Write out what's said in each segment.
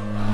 Uh...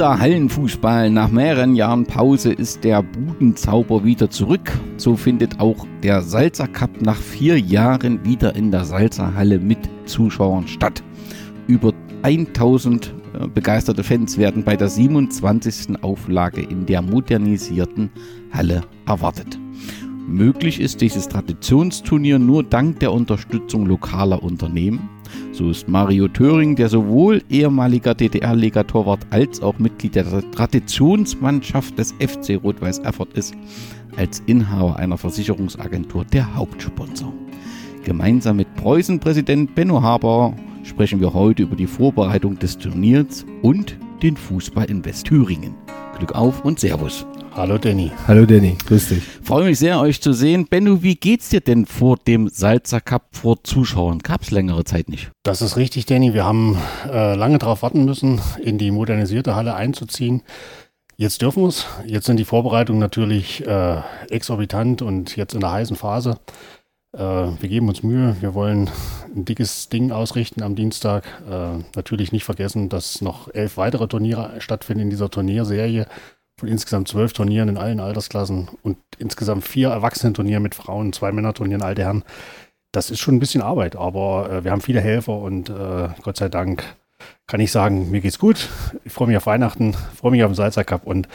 wieder Hallenfußball. Nach mehreren Jahren Pause ist der Budenzauber wieder zurück. So findet auch der Salzer Cup nach vier Jahren wieder in der Salzer Halle mit Zuschauern statt. Über 1000 äh, begeisterte Fans werden bei der 27. Auflage in der modernisierten Halle erwartet. Möglich ist dieses Traditionsturnier nur dank der Unterstützung lokaler Unternehmen so ist Mario Töring, der sowohl ehemaliger DDR-Liga-Torwart als auch Mitglied der Traditionsmannschaft des FC Rot-Weiß Erfurt ist, als Inhaber einer Versicherungsagentur der Hauptsponsor. Gemeinsam mit Preußen-Präsident Benno Haber sprechen wir heute über die Vorbereitung des Turniers und den Fußball in Westthüringen. Glück auf und Servus. Hallo Danny. Hallo Danny, grüß dich. Freue mich sehr, euch zu sehen. Benno, wie geht's dir denn vor dem Salzer Cup vor Zuschauern? Gab es längere Zeit nicht? Das ist richtig, Danny. Wir haben äh, lange darauf warten müssen, in die modernisierte Halle einzuziehen. Jetzt dürfen wir es. Jetzt sind die Vorbereitungen natürlich äh, exorbitant und jetzt in der heißen Phase. Äh, wir geben uns Mühe. Wir wollen ein dickes Ding ausrichten am Dienstag. Äh, natürlich nicht vergessen, dass noch elf weitere Turniere stattfinden in dieser Turnierserie von insgesamt zwölf Turnieren in allen Altersklassen und insgesamt vier Erwachsenenturniere mit Frauen, zwei Männerturnieren, alte Herren. Das ist schon ein bisschen Arbeit, aber äh, wir haben viele Helfer und äh, Gott sei Dank kann ich sagen, mir geht's gut. Ich freue mich auf Weihnachten, freue mich auf den Salzer Cup und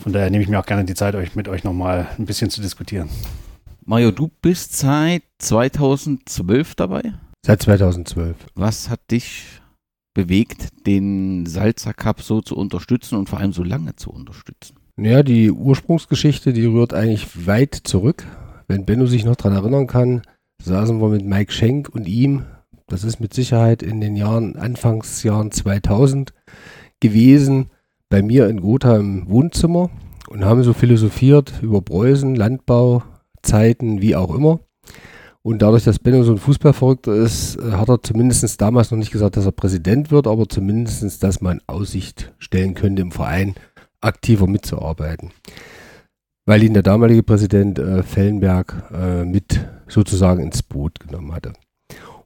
von daher nehme ich mir auch gerne die Zeit, euch mit euch nochmal ein bisschen zu diskutieren. Mario, du bist seit 2012 dabei? Seit 2012. Was hat dich bewegt, den Salzer Cup so zu unterstützen und vor allem so lange zu unterstützen? Ja, die Ursprungsgeschichte, die rührt eigentlich weit zurück. Wenn Benno sich noch daran erinnern kann, saßen wir mit Mike Schenk und ihm, das ist mit Sicherheit in den Jahren, Anfangsjahren 2000 gewesen, bei mir in Gotha im Wohnzimmer und haben so philosophiert über Preußen, Landbau, Zeiten, wie auch immer. Und dadurch, dass Benno so ein Fußballverrückter ist, äh, hat er zumindest damals noch nicht gesagt, dass er Präsident wird, aber zumindest, dass man Aussicht stellen könnte, im Verein aktiver mitzuarbeiten. Weil ihn der damalige Präsident äh, Fellenberg äh, mit sozusagen ins Boot genommen hatte.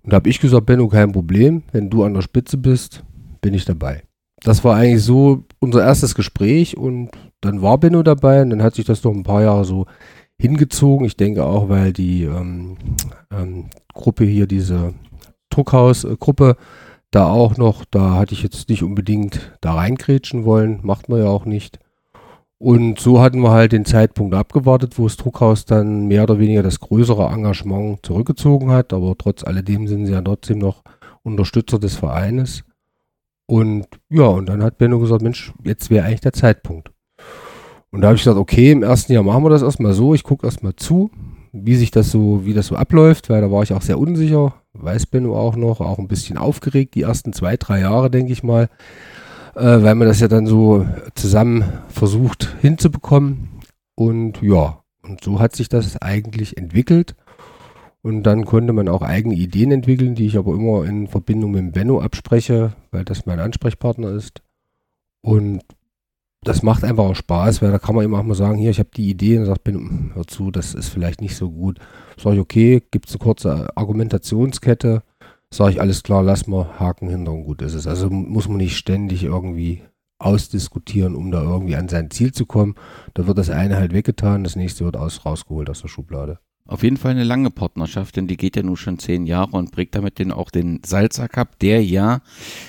Und da habe ich gesagt, Benno, kein Problem, wenn du an der Spitze bist, bin ich dabei. Das war eigentlich so unser erstes Gespräch und dann war Benno dabei und dann hat sich das noch ein paar Jahre so hingezogen. Ich denke auch, weil die ähm, ähm, Gruppe hier, diese Druckhausgruppe, da auch noch, da hatte ich jetzt nicht unbedingt da reingrätschen wollen, macht man ja auch nicht. Und so hatten wir halt den Zeitpunkt abgewartet, wo das Druckhaus dann mehr oder weniger das größere Engagement zurückgezogen hat, aber trotz alledem sind sie ja trotzdem noch Unterstützer des Vereines. Und ja, und dann hat Benno gesagt, Mensch, jetzt wäre eigentlich der Zeitpunkt. Und da habe ich gesagt, okay, im ersten Jahr machen wir das erstmal so, ich gucke erstmal zu, wie sich das so, wie das so abläuft, weil da war ich auch sehr unsicher, weiß Benno auch noch, auch ein bisschen aufgeregt, die ersten zwei, drei Jahre, denke ich mal, äh, weil man das ja dann so zusammen versucht hinzubekommen. Und ja, und so hat sich das eigentlich entwickelt. Und dann konnte man auch eigene Ideen entwickeln, die ich aber immer in Verbindung mit Benno abspreche, weil das mein Ansprechpartner ist. Und das macht einfach auch Spaß, weil da kann man immer auch mal sagen, hier, ich habe die Idee und sagt, bin, hör zu, das ist vielleicht nicht so gut. Sag ich, okay, gibt es eine kurze Argumentationskette, sage ich, alles klar, lass mal Haken hinter und gut ist es. Also muss man nicht ständig irgendwie ausdiskutieren, um da irgendwie an sein Ziel zu kommen. Da wird das eine halt weggetan, das nächste wird aus, rausgeholt aus der Schublade. Auf jeden Fall eine lange Partnerschaft, denn die geht ja nun schon zehn Jahre und prägt damit den, auch den Salzer Cup, der ja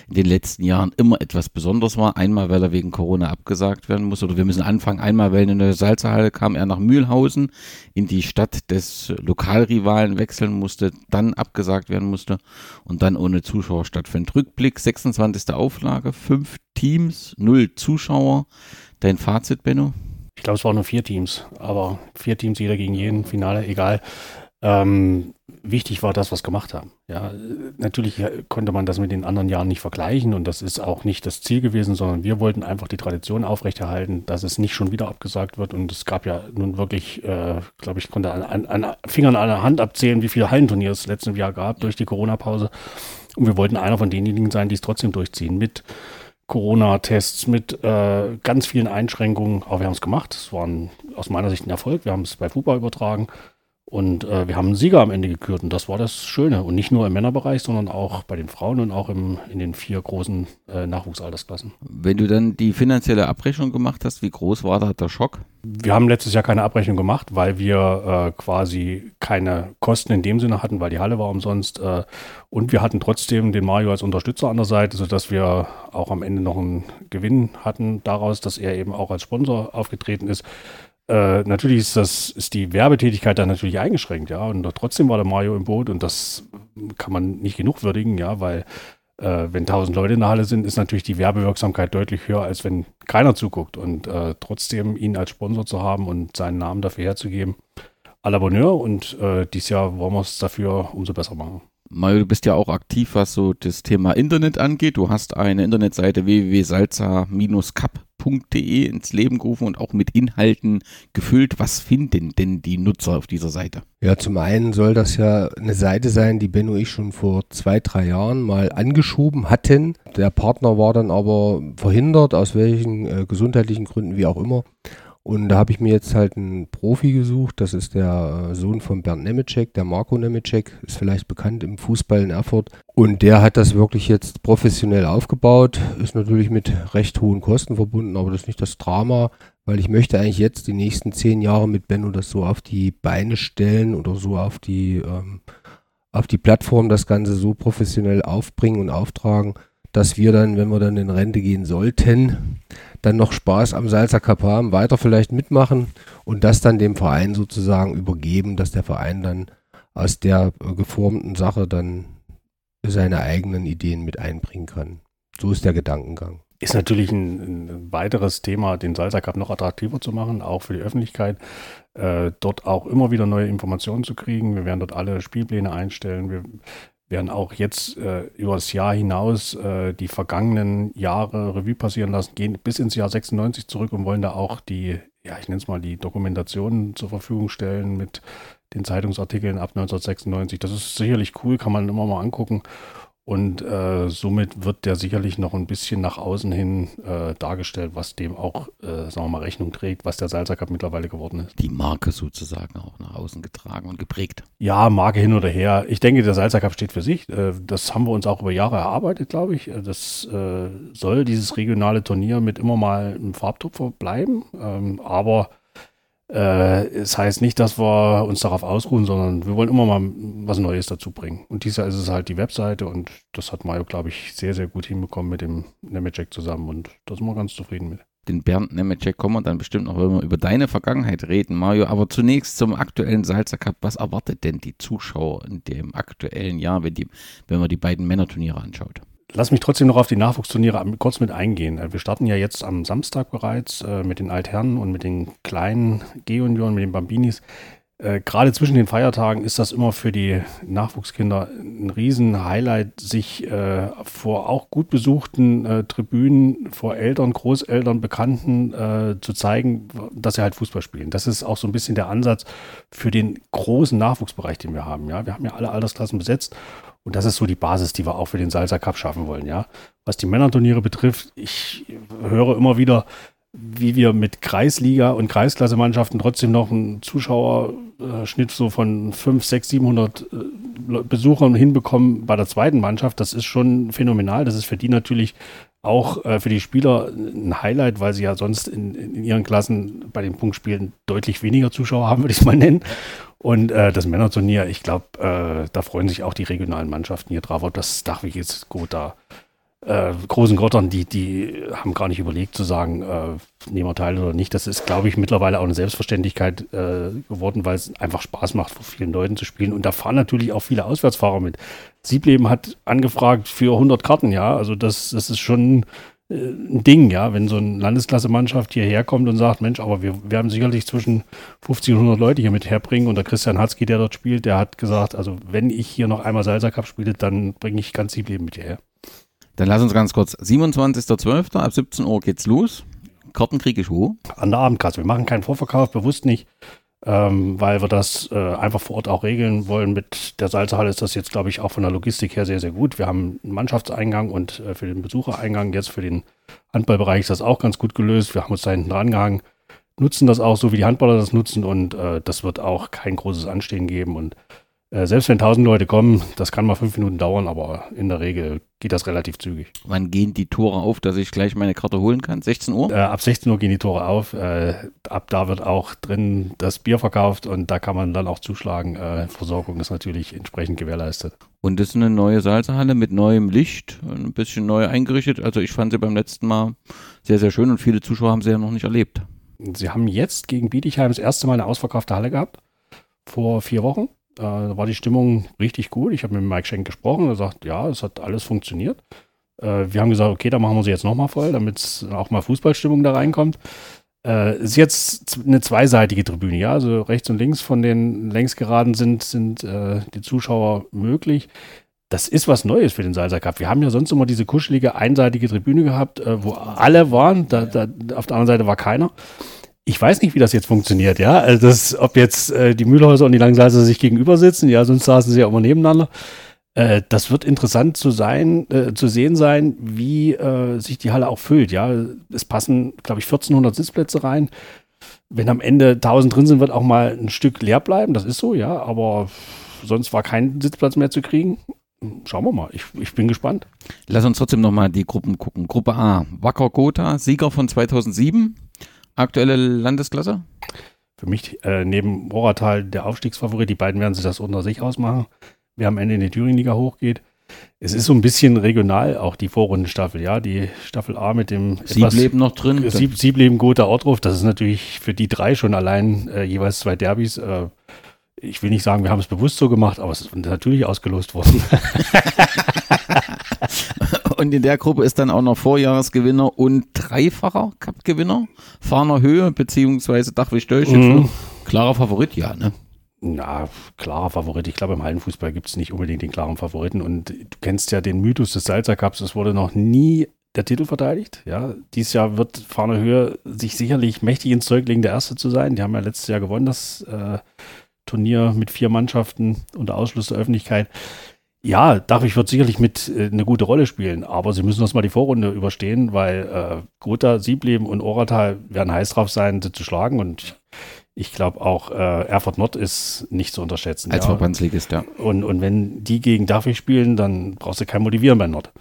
in den letzten Jahren immer etwas Besonderes war. Einmal, weil er wegen Corona abgesagt werden musste, oder wir müssen anfangen, einmal, weil in der Salzerhalle kam er nach Mühlhausen in die Stadt des Lokalrivalen wechseln musste, dann abgesagt werden musste und dann ohne Zuschauer stattfindet. Rückblick, 26. Auflage, fünf Teams, null Zuschauer. Dein Fazit, Benno? Ich glaube, es waren nur vier Teams, aber vier Teams, jeder gegen jeden, Finale, egal. Ähm, wichtig war das, was gemacht haben. Ja, natürlich konnte man das mit den anderen Jahren nicht vergleichen und das ist auch nicht das Ziel gewesen, sondern wir wollten einfach die Tradition aufrechterhalten, dass es nicht schon wieder abgesagt wird und es gab ja nun wirklich, äh, glaube ich, konnte an, an, an Fingern der Hand abzählen, wie viele Hallenturniere es letztes Jahr gab durch die Corona-Pause und wir wollten einer von denjenigen sein, die es trotzdem durchziehen mit Corona-Tests, mit äh, ganz vielen Einschränkungen, aber wir haben es gemacht. Es war ein, aus meiner Sicht ein Erfolg. Wir haben es bei Fußball übertragen und äh, wir haben einen Sieger am Ende gekürt und das war das Schöne. Und nicht nur im Männerbereich, sondern auch bei den Frauen und auch im, in den vier großen äh, Nachwuchsaltersklassen. Wenn du dann die finanzielle Abrechnung gemacht hast, wie groß war da der Schock? Wir haben letztes Jahr keine Abrechnung gemacht, weil wir äh, quasi keine Kosten in dem Sinne hatten, weil die Halle war umsonst. Äh, und wir hatten trotzdem den Mario als Unterstützer an der Seite, sodass wir auch am Ende noch einen Gewinn hatten daraus, dass er eben auch als Sponsor aufgetreten ist. Äh, natürlich ist das, ist die Werbetätigkeit da natürlich eingeschränkt, ja. Und trotzdem war der Mario im Boot und das kann man nicht genug würdigen, ja, weil äh, wenn tausend Leute in der Halle sind, ist natürlich die Werbewirksamkeit deutlich höher, als wenn keiner zuguckt. Und äh, trotzdem ihn als Sponsor zu haben und seinen Namen dafür herzugeben, à la Bonheur. Und äh, dieses Jahr wollen wir es dafür umso besser machen. Mario, du bist ja auch aktiv, was so das Thema Internet angeht. Du hast eine Internetseite www.salza-cup.de ins Leben gerufen und auch mit Inhalten gefüllt. Was finden denn die Nutzer auf dieser Seite? Ja, zum einen soll das ja eine Seite sein, die Ben und ich schon vor zwei, drei Jahren mal angeschoben hatten. Der Partner war dann aber verhindert, aus welchen äh, gesundheitlichen Gründen wie auch immer. Und da habe ich mir jetzt halt einen Profi gesucht. Das ist der äh, Sohn von Bernd Nemecek, der Marco Nemecek, ist vielleicht bekannt im Fußball in Erfurt. Und der hat das wirklich jetzt professionell aufgebaut. Ist natürlich mit recht hohen Kosten verbunden, aber das ist nicht das Drama, weil ich möchte eigentlich jetzt die nächsten zehn Jahre mit Benno das so auf die Beine stellen oder so auf die, ähm, auf die Plattform das Ganze so professionell aufbringen und auftragen, dass wir dann, wenn wir dann in Rente gehen sollten, dann noch Spaß am Salzer haben, weiter vielleicht mitmachen und das dann dem Verein sozusagen übergeben, dass der Verein dann aus der äh, geformten Sache dann seine eigenen Ideen mit einbringen kann. So ist der Gedankengang. Ist natürlich ein, ein weiteres Thema, den Salzer Cup noch attraktiver zu machen, auch für die Öffentlichkeit. Äh, dort auch immer wieder neue Informationen zu kriegen. Wir werden dort alle Spielpläne einstellen. Wir werden auch jetzt äh, über das Jahr hinaus äh, die vergangenen Jahre Revue passieren lassen, gehen bis ins Jahr 96 zurück und wollen da auch die, ja, ich nenne es mal die Dokumentation zur Verfügung stellen mit den Zeitungsartikeln ab 1996. Das ist sicherlich cool, kann man immer mal angucken. Und äh, somit wird der sicherlich noch ein bisschen nach außen hin äh, dargestellt, was dem auch, äh, sagen wir mal, Rechnung trägt, was der Salzer Cup mittlerweile geworden ist. Die Marke sozusagen auch nach außen getragen und geprägt. Ja, Marke hin oder her. Ich denke, der Salzer Cup steht für sich. Äh, das haben wir uns auch über Jahre erarbeitet, glaube ich. Äh, das äh, soll dieses regionale Turnier mit immer mal einem Farbtupfer bleiben. Ähm, aber äh, es heißt nicht, dass wir uns darauf ausruhen, sondern wir wollen immer mal was Neues dazu bringen. Und dieser ist es halt die Webseite und das hat Mario, glaube ich, sehr, sehr gut hinbekommen mit dem Nemetschek zusammen und da sind wir ganz zufrieden mit. Den Bernd Nemetschek kommen wir dann bestimmt noch, wenn wir über deine Vergangenheit reden, Mario. Aber zunächst zum aktuellen Salzer Cup. Was erwartet denn die Zuschauer in dem aktuellen Jahr, wenn, die, wenn man die beiden Männerturniere anschaut? Lass mich trotzdem noch auf die Nachwuchsturniere kurz mit eingehen. Äh, wir starten ja jetzt am Samstag bereits äh, mit den Altherren und mit den kleinen G-Junioren, mit den Bambinis. Äh, gerade zwischen den Feiertagen ist das immer für die Nachwuchskinder ein Riesen-Highlight, sich äh, vor auch gut besuchten äh, Tribünen, vor Eltern, Großeltern, Bekannten äh, zu zeigen, dass sie halt Fußball spielen. Das ist auch so ein bisschen der Ansatz für den großen Nachwuchsbereich, den wir haben. Ja, wir haben ja alle Altersklassen besetzt und das ist so die Basis, die wir auch für den Salzer Cup schaffen wollen, ja. Was die Männerturniere betrifft, ich höre immer wieder, wie wir mit Kreisliga und Kreisklasse-Mannschaften trotzdem noch einen Zuschauerschnitt so von 5, 6, 700 Besuchern hinbekommen bei der zweiten Mannschaft. Das ist schon phänomenal. Das ist für die natürlich auch äh, für die Spieler ein Highlight, weil sie ja sonst in, in ihren Klassen bei den Punktspielen deutlich weniger Zuschauer haben, würde ich es mal nennen. Und äh, das Männerturnier, ich glaube, äh, da freuen sich auch die regionalen Mannschaften hier drauf. Ob das Dachweg jetzt gut da äh, großen Grottern, die, die haben gar nicht überlegt zu sagen, äh, nehmen wir teil oder nicht. Das ist, glaube ich, mittlerweile auch eine Selbstverständlichkeit äh, geworden, weil es einfach Spaß macht, vor vielen Leuten zu spielen. Und da fahren natürlich auch viele Auswärtsfahrer mit. Siebleben hat angefragt für 100 Karten, ja. Also das, das ist schon ein Ding, ja, wenn so eine Landesklasse-Mannschaft hierher kommt und sagt, Mensch, aber wir werden sicherlich zwischen 50 und 100 Leute hier mit herbringen und der Christian Hatzki, der dort spielt, der hat gesagt, also wenn ich hier noch einmal Salsa Cup spiele, dann bringe ich ganz Leben mit hierher. Dann lass uns ganz kurz, 27.12. ab 17 Uhr geht's los. Karten kriege ich wo? An der Abendkasse. Wir machen keinen Vorverkauf, bewusst nicht ähm, weil wir das äh, einfach vor Ort auch regeln wollen. Mit der Salzhalle ist das jetzt, glaube ich, auch von der Logistik her sehr, sehr gut. Wir haben einen Mannschaftseingang und äh, für den Besuchereingang jetzt für den Handballbereich ist das auch ganz gut gelöst. Wir haben uns da hinten dran gehangen, nutzen das auch so, wie die Handballer das nutzen und äh, das wird auch kein großes Anstehen geben und äh, selbst wenn 1000 Leute kommen, das kann mal fünf Minuten dauern, aber in der Regel geht das relativ zügig. Wann gehen die Tore auf, dass ich gleich meine Karte holen kann? 16 Uhr? Äh, ab 16 Uhr gehen die Tore auf. Äh, ab da wird auch drin das Bier verkauft und da kann man dann auch zuschlagen. Äh, Versorgung ist natürlich entsprechend gewährleistet. Und das ist eine neue Salzhalle mit neuem Licht, ein bisschen neu eingerichtet. Also ich fand sie beim letzten Mal sehr, sehr schön und viele Zuschauer haben sie ja noch nicht erlebt. Sie haben jetzt gegen Bietigheim das erste Mal eine ausverkaufte Halle gehabt. Vor vier Wochen. Da war die Stimmung richtig gut. Ich habe mit Mike Schenk gesprochen. Er sagt, ja, es hat alles funktioniert. Äh, wir haben gesagt, okay, dann machen wir sie jetzt nochmal voll, damit auch mal Fußballstimmung da reinkommt. Äh, ist jetzt eine zweiseitige Tribüne, ja. Also rechts und links von den längsgeraden sind, sind äh, die Zuschauer möglich. Das ist was Neues für den Salsa Cup. Wir haben ja sonst immer diese kuschelige, einseitige Tribüne gehabt, äh, wo alle waren. Da, da, auf der anderen Seite war keiner ich weiß nicht, wie das jetzt funktioniert, ja. Also das, ob jetzt äh, die Mühlhäuser und die Langsalzer sich gegenüber sitzen, ja, sonst saßen sie ja immer nebeneinander. Äh, das wird interessant zu sein, äh, zu sehen sein, wie äh, sich die Halle auch füllt, ja. Es passen, glaube ich, 1400 Sitzplätze rein. Wenn am Ende 1000 drin sind, wird auch mal ein Stück leer bleiben, das ist so, ja. Aber sonst war kein Sitzplatz mehr zu kriegen. Schauen wir mal, ich, ich bin gespannt. Lass uns trotzdem nochmal die Gruppen gucken. Gruppe A, Wacker Gotha, Sieger von 2007 aktuelle Landesklasse? Für mich äh, neben Roratal der Aufstiegsfavorit. Die beiden werden sich das unter sich ausmachen. Wer am Ende in die Thüringen-Liga hochgeht. Es ist so ein bisschen regional, auch die Vorrundenstaffel, ja. Die Staffel A mit dem Siebleben noch drin. Sieb, Siebleben, Gotha, Ortruf, das ist natürlich für die drei schon allein äh, jeweils zwei Derbys. Äh, ich will nicht sagen, wir haben es bewusst so gemacht, aber es ist natürlich ausgelost worden. und in der Gruppe ist dann auch noch Vorjahresgewinner und dreifacher Cup-Gewinner. Fahner Höhe beziehungsweise Dachwig Mhm. Klarer Favorit, ja, ne? Na, klarer Favorit. Ich glaube, im Hallenfußball gibt es nicht unbedingt den klaren Favoriten. Und du kennst ja den Mythos des Salzer Cups. Es wurde noch nie der Titel verteidigt. Ja, dieses Jahr wird Fahner Höhe sich sicherlich mächtig ins Zeug legen, der Erste zu sein. Die haben ja letztes Jahr gewonnen, das äh, Turnier mit vier Mannschaften unter Ausschluss der Öffentlichkeit. Ja, Dachwig wird sicherlich mit äh, eine gute Rolle spielen, aber sie müssen erstmal die Vorrunde überstehen, weil äh, Gotha, Siebleben und Oratal werden heiß drauf sein, sie zu schlagen und ich glaube auch äh, Erfurt Nord ist nicht zu unterschätzen. Als ja. Verbandsligist, ja. Und, und wenn die gegen Dachwig spielen, dann brauchst du kein Motivieren bei Nord.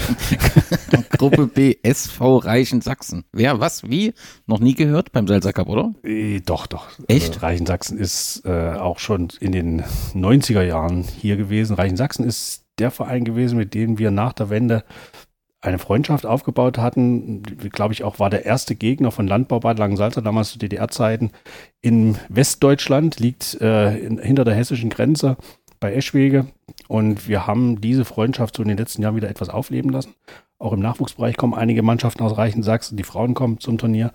Gruppe B, SV Reichen Sachsen. Wer, was, wie? Noch nie gehört beim Salzer Cup, oder? Äh, doch, doch. Echt? Also Reichen Sachsen ist äh, auch schon in den 90er Jahren hier gewesen. Reichen Sachsen ist der Verein gewesen, mit dem wir nach der Wende eine Freundschaft aufgebaut hatten. Glaube ich auch, war der erste Gegner von Landbau Bad Langensalza, damals zu DDR-Zeiten, in Westdeutschland, liegt äh, in, hinter der hessischen Grenze bei Eschwege. Und wir haben diese Freundschaft so in den letzten Jahren wieder etwas aufleben lassen. Auch im Nachwuchsbereich kommen einige Mannschaften aus Reichen Sachsen, die Frauen kommen zum Turnier.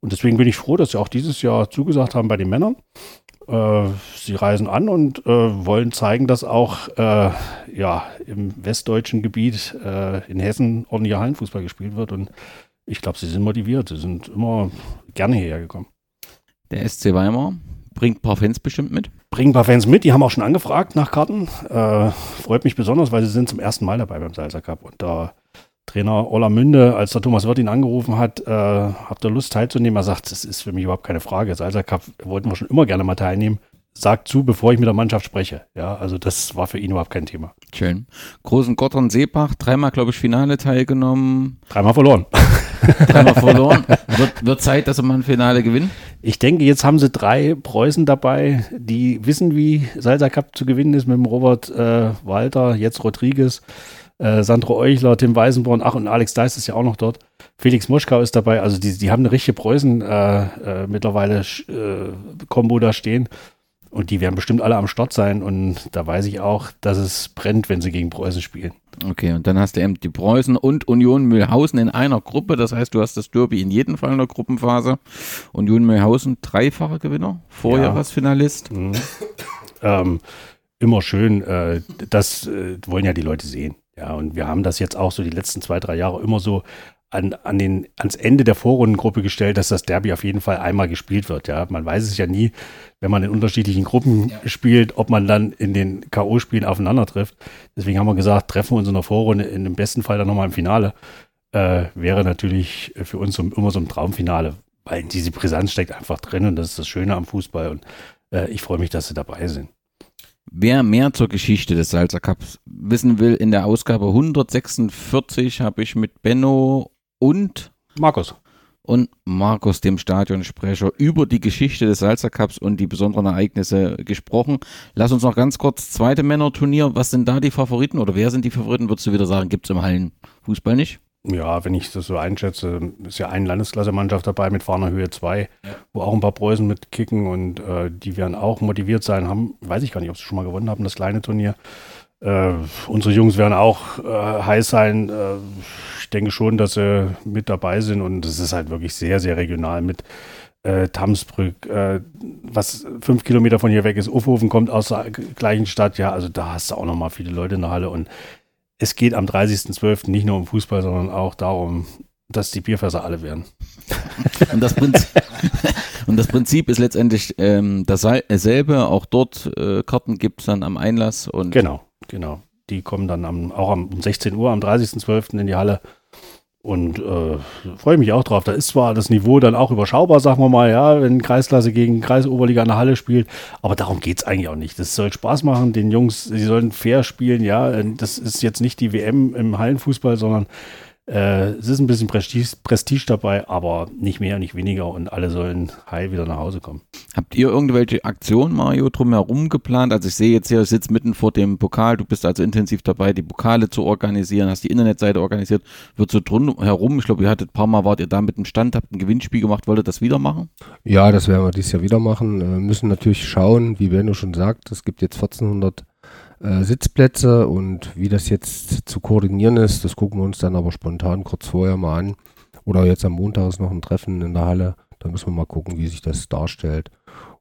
Und deswegen bin ich froh, dass sie auch dieses Jahr zugesagt haben bei den Männern. Äh, sie reisen an und äh, wollen zeigen, dass auch äh, ja, im westdeutschen Gebiet äh, in Hessen ordentlicher Hallenfußball gespielt wird. Und ich glaube, sie sind motiviert. Sie sind immer gerne hierher gekommen. Der SC Weimar bringt ein paar Fans bestimmt mit. Bringen ein paar Fans mit. Die haben auch schon angefragt nach Karten. Äh, freut mich besonders, weil sie sind zum ersten Mal dabei beim Salzer Cup. Und da Trainer Ola Münde, als der Thomas Wirth ihn angerufen hat, äh, habt ihr Lust teilzunehmen? Er sagt, das ist für mich überhaupt keine Frage. Salzer Cup wollten wir schon immer gerne mal teilnehmen. Sagt zu, bevor ich mit der Mannschaft spreche. Ja, also das war für ihn überhaupt kein Thema. Schön. Großen Gottern Seebach, dreimal, glaube ich, Finale teilgenommen. Dreimal verloren. dreimal verloren. Wird, wird Zeit, dass sie mal ein Finale gewinnen? Ich denke, jetzt haben sie drei Preußen dabei, die wissen, wie Salzer Cup zu gewinnen ist mit dem Robert äh, Walter, jetzt Rodriguez äh, Sandro Euchler, Tim Weisenborn, ach und Alex Deis ist ja auch noch dort. Felix Moschkau ist dabei. Also die, die haben eine richtige Preußen äh, äh, mittlerweile äh, Kombo da stehen. Und die werden bestimmt alle am Start sein. Und da weiß ich auch, dass es brennt, wenn sie gegen Preußen spielen. Okay, und dann hast du eben die Preußen und Union Mühlhausen in einer Gruppe. Das heißt, du hast das Derby in jedem Fall in der Gruppenphase. Union Mühlhausen, dreifacher Gewinner, Vorjahresfinalist. Ja. Mhm. ähm, immer schön. Äh, das äh, wollen ja die Leute sehen. Ja, und wir haben das jetzt auch so die letzten zwei, drei Jahre immer so an, an den, ans Ende der Vorrundengruppe gestellt, dass das Derby auf jeden Fall einmal gespielt wird. Ja, man weiß es ja nie, wenn man in unterschiedlichen Gruppen ja. spielt, ob man dann in den K.O.-Spielen aufeinander trifft. Deswegen haben wir gesagt, treffen wir uns in der Vorrunde, in dem besten Fall dann nochmal im Finale. Äh, wäre natürlich für uns so, immer so ein Traumfinale, weil diese Brisanz steckt einfach drin und das ist das Schöne am Fußball und äh, ich freue mich, dass sie dabei sind. Wer mehr zur Geschichte des Salzer Cups wissen will, in der Ausgabe 146 habe ich mit Benno und Markus. Und Markus, dem Stadionsprecher, über die Geschichte des Salzer Cups und die besonderen Ereignisse gesprochen. Lass uns noch ganz kurz, zweite Männerturnier, was sind da die Favoriten oder wer sind die Favoriten? Würdest du wieder sagen, gibt es im Hallenfußball nicht? Ja, wenn ich das so einschätze, ist ja eine Landesklasse-Mannschaft dabei mit Fahner Höhe 2, ja. wo auch ein paar Preußen mitkicken und äh, die werden auch motiviert sein, haben, weiß ich gar nicht, ob sie schon mal gewonnen haben, das kleine Turnier. Äh, unsere Jungs werden auch äh, heiß sein. Äh, ich denke schon, dass sie mit dabei sind und es ist halt wirklich sehr, sehr regional mit äh, Tamsbrück, äh, was fünf Kilometer von hier weg ist. Ufhofen kommt aus der gleichen Stadt. Ja, also da hast du auch nochmal viele Leute in der Halle und es geht am 30.12. nicht nur um Fußball, sondern auch darum, dass die Bierfässer alle werden. Und das Prinzip, und das Prinzip ist letztendlich ähm, dasselbe. Auch dort äh, Karten gibt es dann am Einlass. Und genau. Genau. Die kommen dann am, auch um 16 Uhr am 30.12. in die Halle. Und äh, freue mich auch drauf. Da ist zwar das Niveau dann auch überschaubar, sagen wir mal, ja, wenn Kreisklasse gegen Kreisoberliga in der Halle spielt, aber darum geht es eigentlich auch nicht. Das soll Spaß machen, den Jungs, sie sollen fair spielen, ja. Das ist jetzt nicht die WM im Hallenfußball, sondern äh, es ist ein bisschen Prestige, Prestige dabei, aber nicht mehr, nicht weniger und alle sollen heil wieder nach Hause kommen. Habt ihr irgendwelche Aktionen, Mario, drumherum geplant? Also ich sehe jetzt hier, sitzt mitten vor dem Pokal, du bist also intensiv dabei, die Pokale zu organisieren, hast die Internetseite organisiert. Wird so drumherum, ich glaube, ihr hattet ein paar Mal, wart ihr da mit dem Stand, habt ein Gewinnspiel gemacht, wolltet das wieder machen? Ja, das werden wir dieses Jahr wieder machen. Wir müssen natürlich schauen, wie Benno schon sagt, es gibt jetzt 1400 äh, Sitzplätze und wie das jetzt zu koordinieren ist, das gucken wir uns dann aber spontan kurz vorher mal an. Oder jetzt am Montag ist noch ein Treffen in der Halle. Da müssen wir mal gucken, wie sich das darstellt.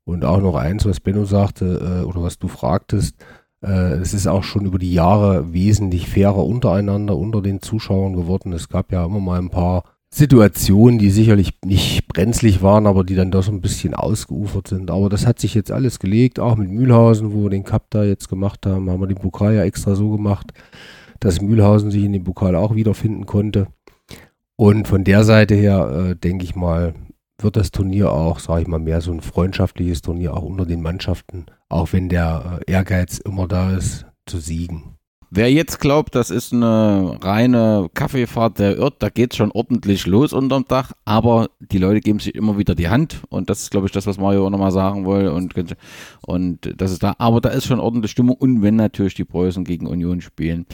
Und auch noch eins, was Benno sagte äh, oder was du fragtest, äh, es ist auch schon über die Jahre wesentlich fairer untereinander, unter den Zuschauern geworden. Es gab ja immer mal ein paar Situationen, die sicherlich nicht brenzlig waren, aber die dann doch so ein bisschen ausgeufert sind. Aber das hat sich jetzt alles gelegt, auch mit Mühlhausen, wo wir den Cup da jetzt gemacht haben, haben wir den Pokal ja extra so gemacht, dass Mühlhausen sich in dem Pokal auch wiederfinden konnte. Und von der Seite her, äh, denke ich mal, wird das Turnier auch, sage ich mal, mehr so ein freundschaftliches Turnier auch unter den Mannschaften, auch wenn der äh, Ehrgeiz immer da ist, zu siegen. Wer jetzt glaubt, das ist eine reine Kaffeefahrt, der irrt, da geht schon ordentlich los unterm Dach, aber die Leute geben sich immer wieder die Hand. Und das ist, glaube ich, das, was Mario auch nochmal sagen will. Und, und das ist da, aber da ist schon ordentlich Stimmung. Und wenn natürlich die Preußen gegen Union spielen,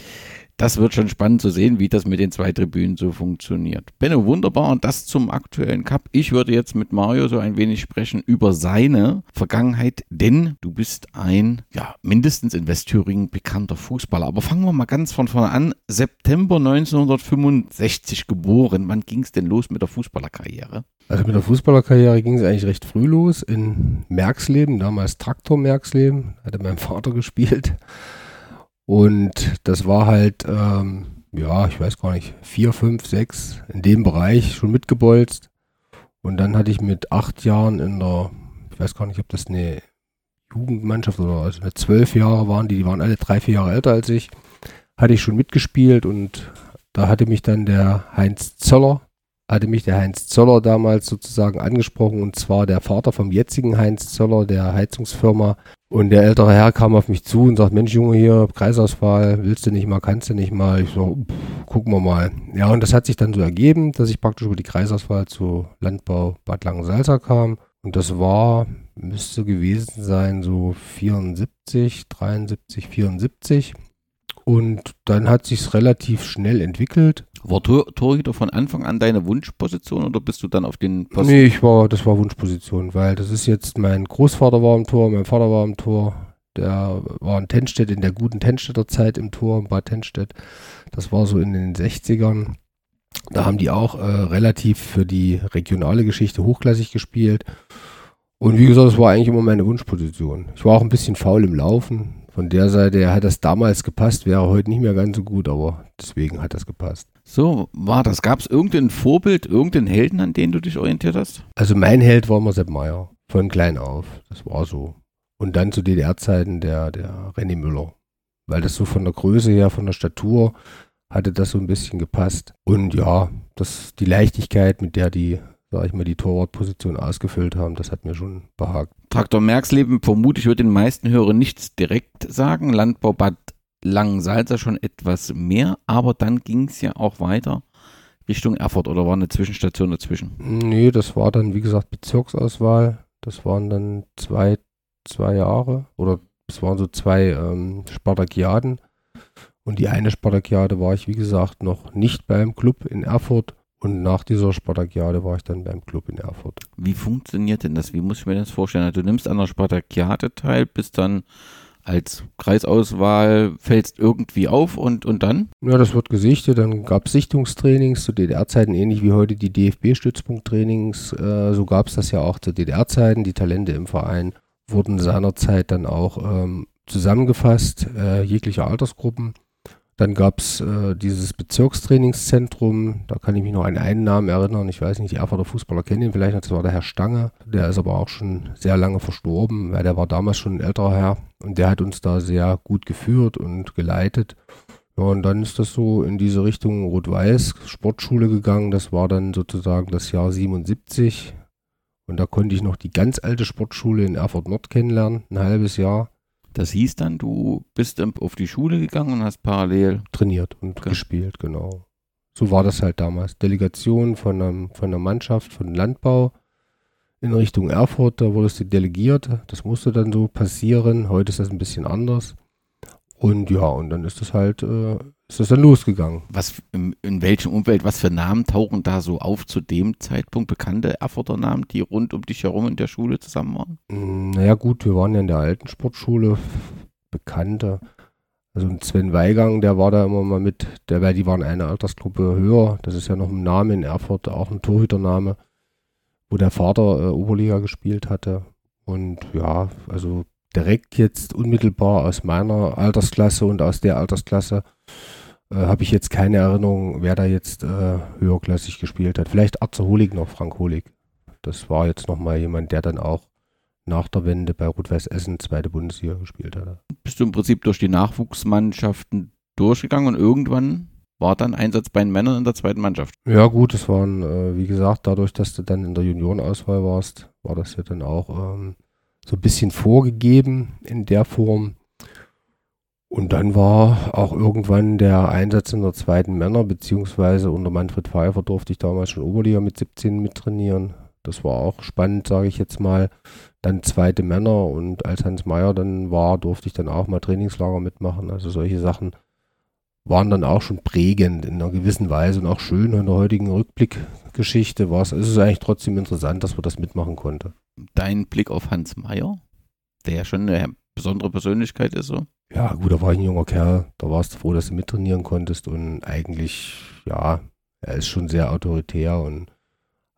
das wird schon spannend zu sehen, wie das mit den zwei Tribünen so funktioniert. Benno, wunderbar. Und das zum aktuellen Cup. Ich würde jetzt mit Mario so ein wenig sprechen über seine Vergangenheit, denn du bist ein, ja, mindestens in Westthüringen bekannter Fußballer. Aber fangen wir mal ganz von vorne an. September 1965 geboren. Wann ging es denn los mit der Fußballerkarriere? Also mit der Fußballerkarriere ging es eigentlich recht früh los in Merksleben, damals Traktor Merksleben, hatte mein Vater gespielt. Und das war halt, ähm, ja, ich weiß gar nicht, vier, fünf, sechs in dem Bereich schon mitgebolzt. Und dann hatte ich mit acht Jahren in der, ich weiß gar nicht, ob das eine Jugendmannschaft oder also mit zwölf Jahre waren, die, die waren alle drei, vier Jahre älter als ich, hatte ich schon mitgespielt und da hatte mich dann der Heinz Zöller, hatte mich der Heinz Zöller damals sozusagen angesprochen und zwar der Vater vom jetzigen Heinz Zöller, der Heizungsfirma und der ältere Herr kam auf mich zu und sagt, Mensch Junge, hier, Kreisauswahl, willst du nicht mal, kannst du nicht mal? Ich so, pff, gucken wir mal. Ja, und das hat sich dann so ergeben, dass ich praktisch über die Kreisauswahl zu Landbau Bad Langensalza kam. Und das war, müsste gewesen sein, so 74, 73, 74. Und dann hat sich's relativ schnell entwickelt. War Tor Torhüter von Anfang an deine Wunschposition oder bist du dann auf den Posten? Nee, ich war, das war Wunschposition, weil das ist jetzt, mein Großvater war im Tor, mein Vater war im Tor, der war in Tennstedt in der guten Tennstädter Zeit im Tor, in Bad Tennstedt. Das war so in den 60ern. Da haben die auch äh, relativ für die regionale Geschichte hochklassig gespielt. Und wie gesagt, das war eigentlich immer meine Wunschposition. Ich war auch ein bisschen faul im Laufen. Von der Seite her hat das damals gepasst, wäre heute nicht mehr ganz so gut, aber deswegen hat das gepasst. So war das. Gab es irgendein Vorbild, irgendeinen Helden, an den du dich orientiert hast? Also mein Held war immer Sepp Meier, von klein auf. Das war so. Und dann zu DDR-Zeiten der, der René Müller. Weil das so von der Größe her, von der Statur, hatte das so ein bisschen gepasst. Und ja, das, die Leichtigkeit, mit der die, sag ich mal, die Torwartposition ausgefüllt haben, das hat mir schon behagt. Traktor Merksleben, vermutlich wird den meisten Hörern nichts direkt sagen. Landbau Bad Langensalza schon etwas mehr, aber dann ging es ja auch weiter Richtung Erfurt oder war eine Zwischenstation dazwischen? Nee, das war dann, wie gesagt, Bezirksauswahl. Das waren dann zwei, zwei Jahre oder es waren so zwei ähm, Spartakiaden. Und die eine Spartakiade war ich, wie gesagt, noch nicht beim Club in Erfurt. Und nach dieser Spartakiade war ich dann beim Club in Erfurt. Wie funktioniert denn das? Wie muss ich mir das vorstellen? Du nimmst an der Spartakiade teil, bist dann als Kreisauswahl, fällst irgendwie auf und, und dann? Ja, das wird gesichtet. Dann gab es Sichtungstrainings zu DDR-Zeiten, ähnlich wie heute die DFB-Stützpunkttrainings. Äh, so gab es das ja auch zu DDR-Zeiten. Die Talente im Verein wurden seinerzeit dann auch ähm, zusammengefasst, äh, jegliche Altersgruppen. Dann gab es äh, dieses Bezirkstrainingszentrum, da kann ich mich noch an einen Namen erinnern, ich weiß nicht, die Erfurter Fußballer kennen ihn vielleicht, das war der Herr Stange, der ist aber auch schon sehr lange verstorben, weil der war damals schon ein älterer Herr. Und der hat uns da sehr gut geführt und geleitet. Ja, und dann ist das so in diese Richtung Rot-Weiß Sportschule gegangen, das war dann sozusagen das Jahr 77 und da konnte ich noch die ganz alte Sportschule in Erfurt Nord kennenlernen, ein halbes Jahr. Das hieß dann, du bist auf die Schule gegangen und hast parallel trainiert und okay. gespielt, genau. So war das halt damals. Delegation von, einem, von einer Mannschaft, von Landbau in Richtung Erfurt, da wurdest du delegiert. Das musste dann so passieren. Heute ist das ein bisschen anders. Und ja, und dann ist das halt, äh, ist das dann losgegangen. Was, in, in, welchem Umfeld, was für Namen tauchen da so auf zu dem Zeitpunkt? Bekannte Erfurter Namen, die rund um dich herum in der Schule zusammen waren? Mm, naja, gut, wir waren ja in der alten Sportschule. Bekannte. Also Sven Weigang, der war da immer mal mit, der, weil die waren eine Altersgruppe höher. Das ist ja noch ein Name in Erfurt, auch ein Torhütername, wo der Vater äh, Oberliga gespielt hatte. Und ja, also direkt jetzt unmittelbar aus meiner Altersklasse und aus der Altersklasse äh, habe ich jetzt keine Erinnerung, wer da jetzt äh, höherklassig gespielt hat. Vielleicht Arze Holig noch, Frank Holig. Das war jetzt nochmal jemand, der dann auch nach der Wende bei Rot-Weiß Essen zweite Bundesliga gespielt hat. Bist du im Prinzip durch die Nachwuchsmannschaften durchgegangen und irgendwann war dann Einsatz bei den Männern in der zweiten Mannschaft? Ja gut, es waren, äh, wie gesagt, dadurch, dass du dann in der Juniorenauswahl warst, war das ja dann auch ähm, so ein bisschen vorgegeben in der Form. Und dann war auch irgendwann der Einsatz in der zweiten Männer, beziehungsweise unter Manfred Pfeiffer durfte ich damals schon Oberliga mit 17 mittrainieren. Das war auch spannend, sage ich jetzt mal. Dann zweite Männer und als Hans Meyer dann war, durfte ich dann auch mal Trainingslager mitmachen. Also solche Sachen waren dann auch schon prägend in einer gewissen Weise und auch schön in der heutigen Rückblickgeschichte war es. Es ist eigentlich trotzdem interessant, dass man das mitmachen konnte. Dein Blick auf Hans Meyer, der ja schon eine besondere Persönlichkeit ist so. Ja, gut, da war ich ein junger Kerl. Da warst du froh, dass du mittrainieren konntest und eigentlich, ja, er ist schon sehr autoritär und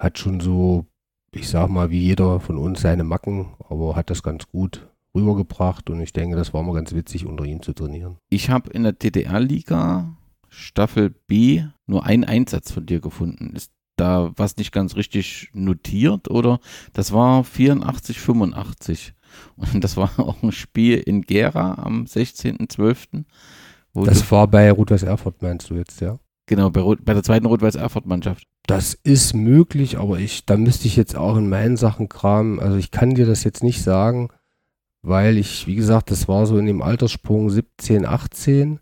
hat schon so, ich sag mal, wie jeder von uns seine Macken, aber hat das ganz gut rübergebracht und ich denke, das war mal ganz witzig, unter ihm zu trainieren. Ich habe in der DDR-Liga Staffel B nur einen Einsatz von dir gefunden. Ist da was nicht ganz richtig notiert oder das war 84, 85. Und das war auch ein Spiel in Gera am 16.12. Das war bei Rot-Weiß Erfurt, meinst du jetzt, ja? Genau, bei, bei der zweiten Rot-Weiß Erfurt-Mannschaft. Das ist möglich, aber ich, da müsste ich jetzt auch in meinen Sachen kramen. Also ich kann dir das jetzt nicht sagen weil ich, wie gesagt, das war so in dem Alterssprung 17, 18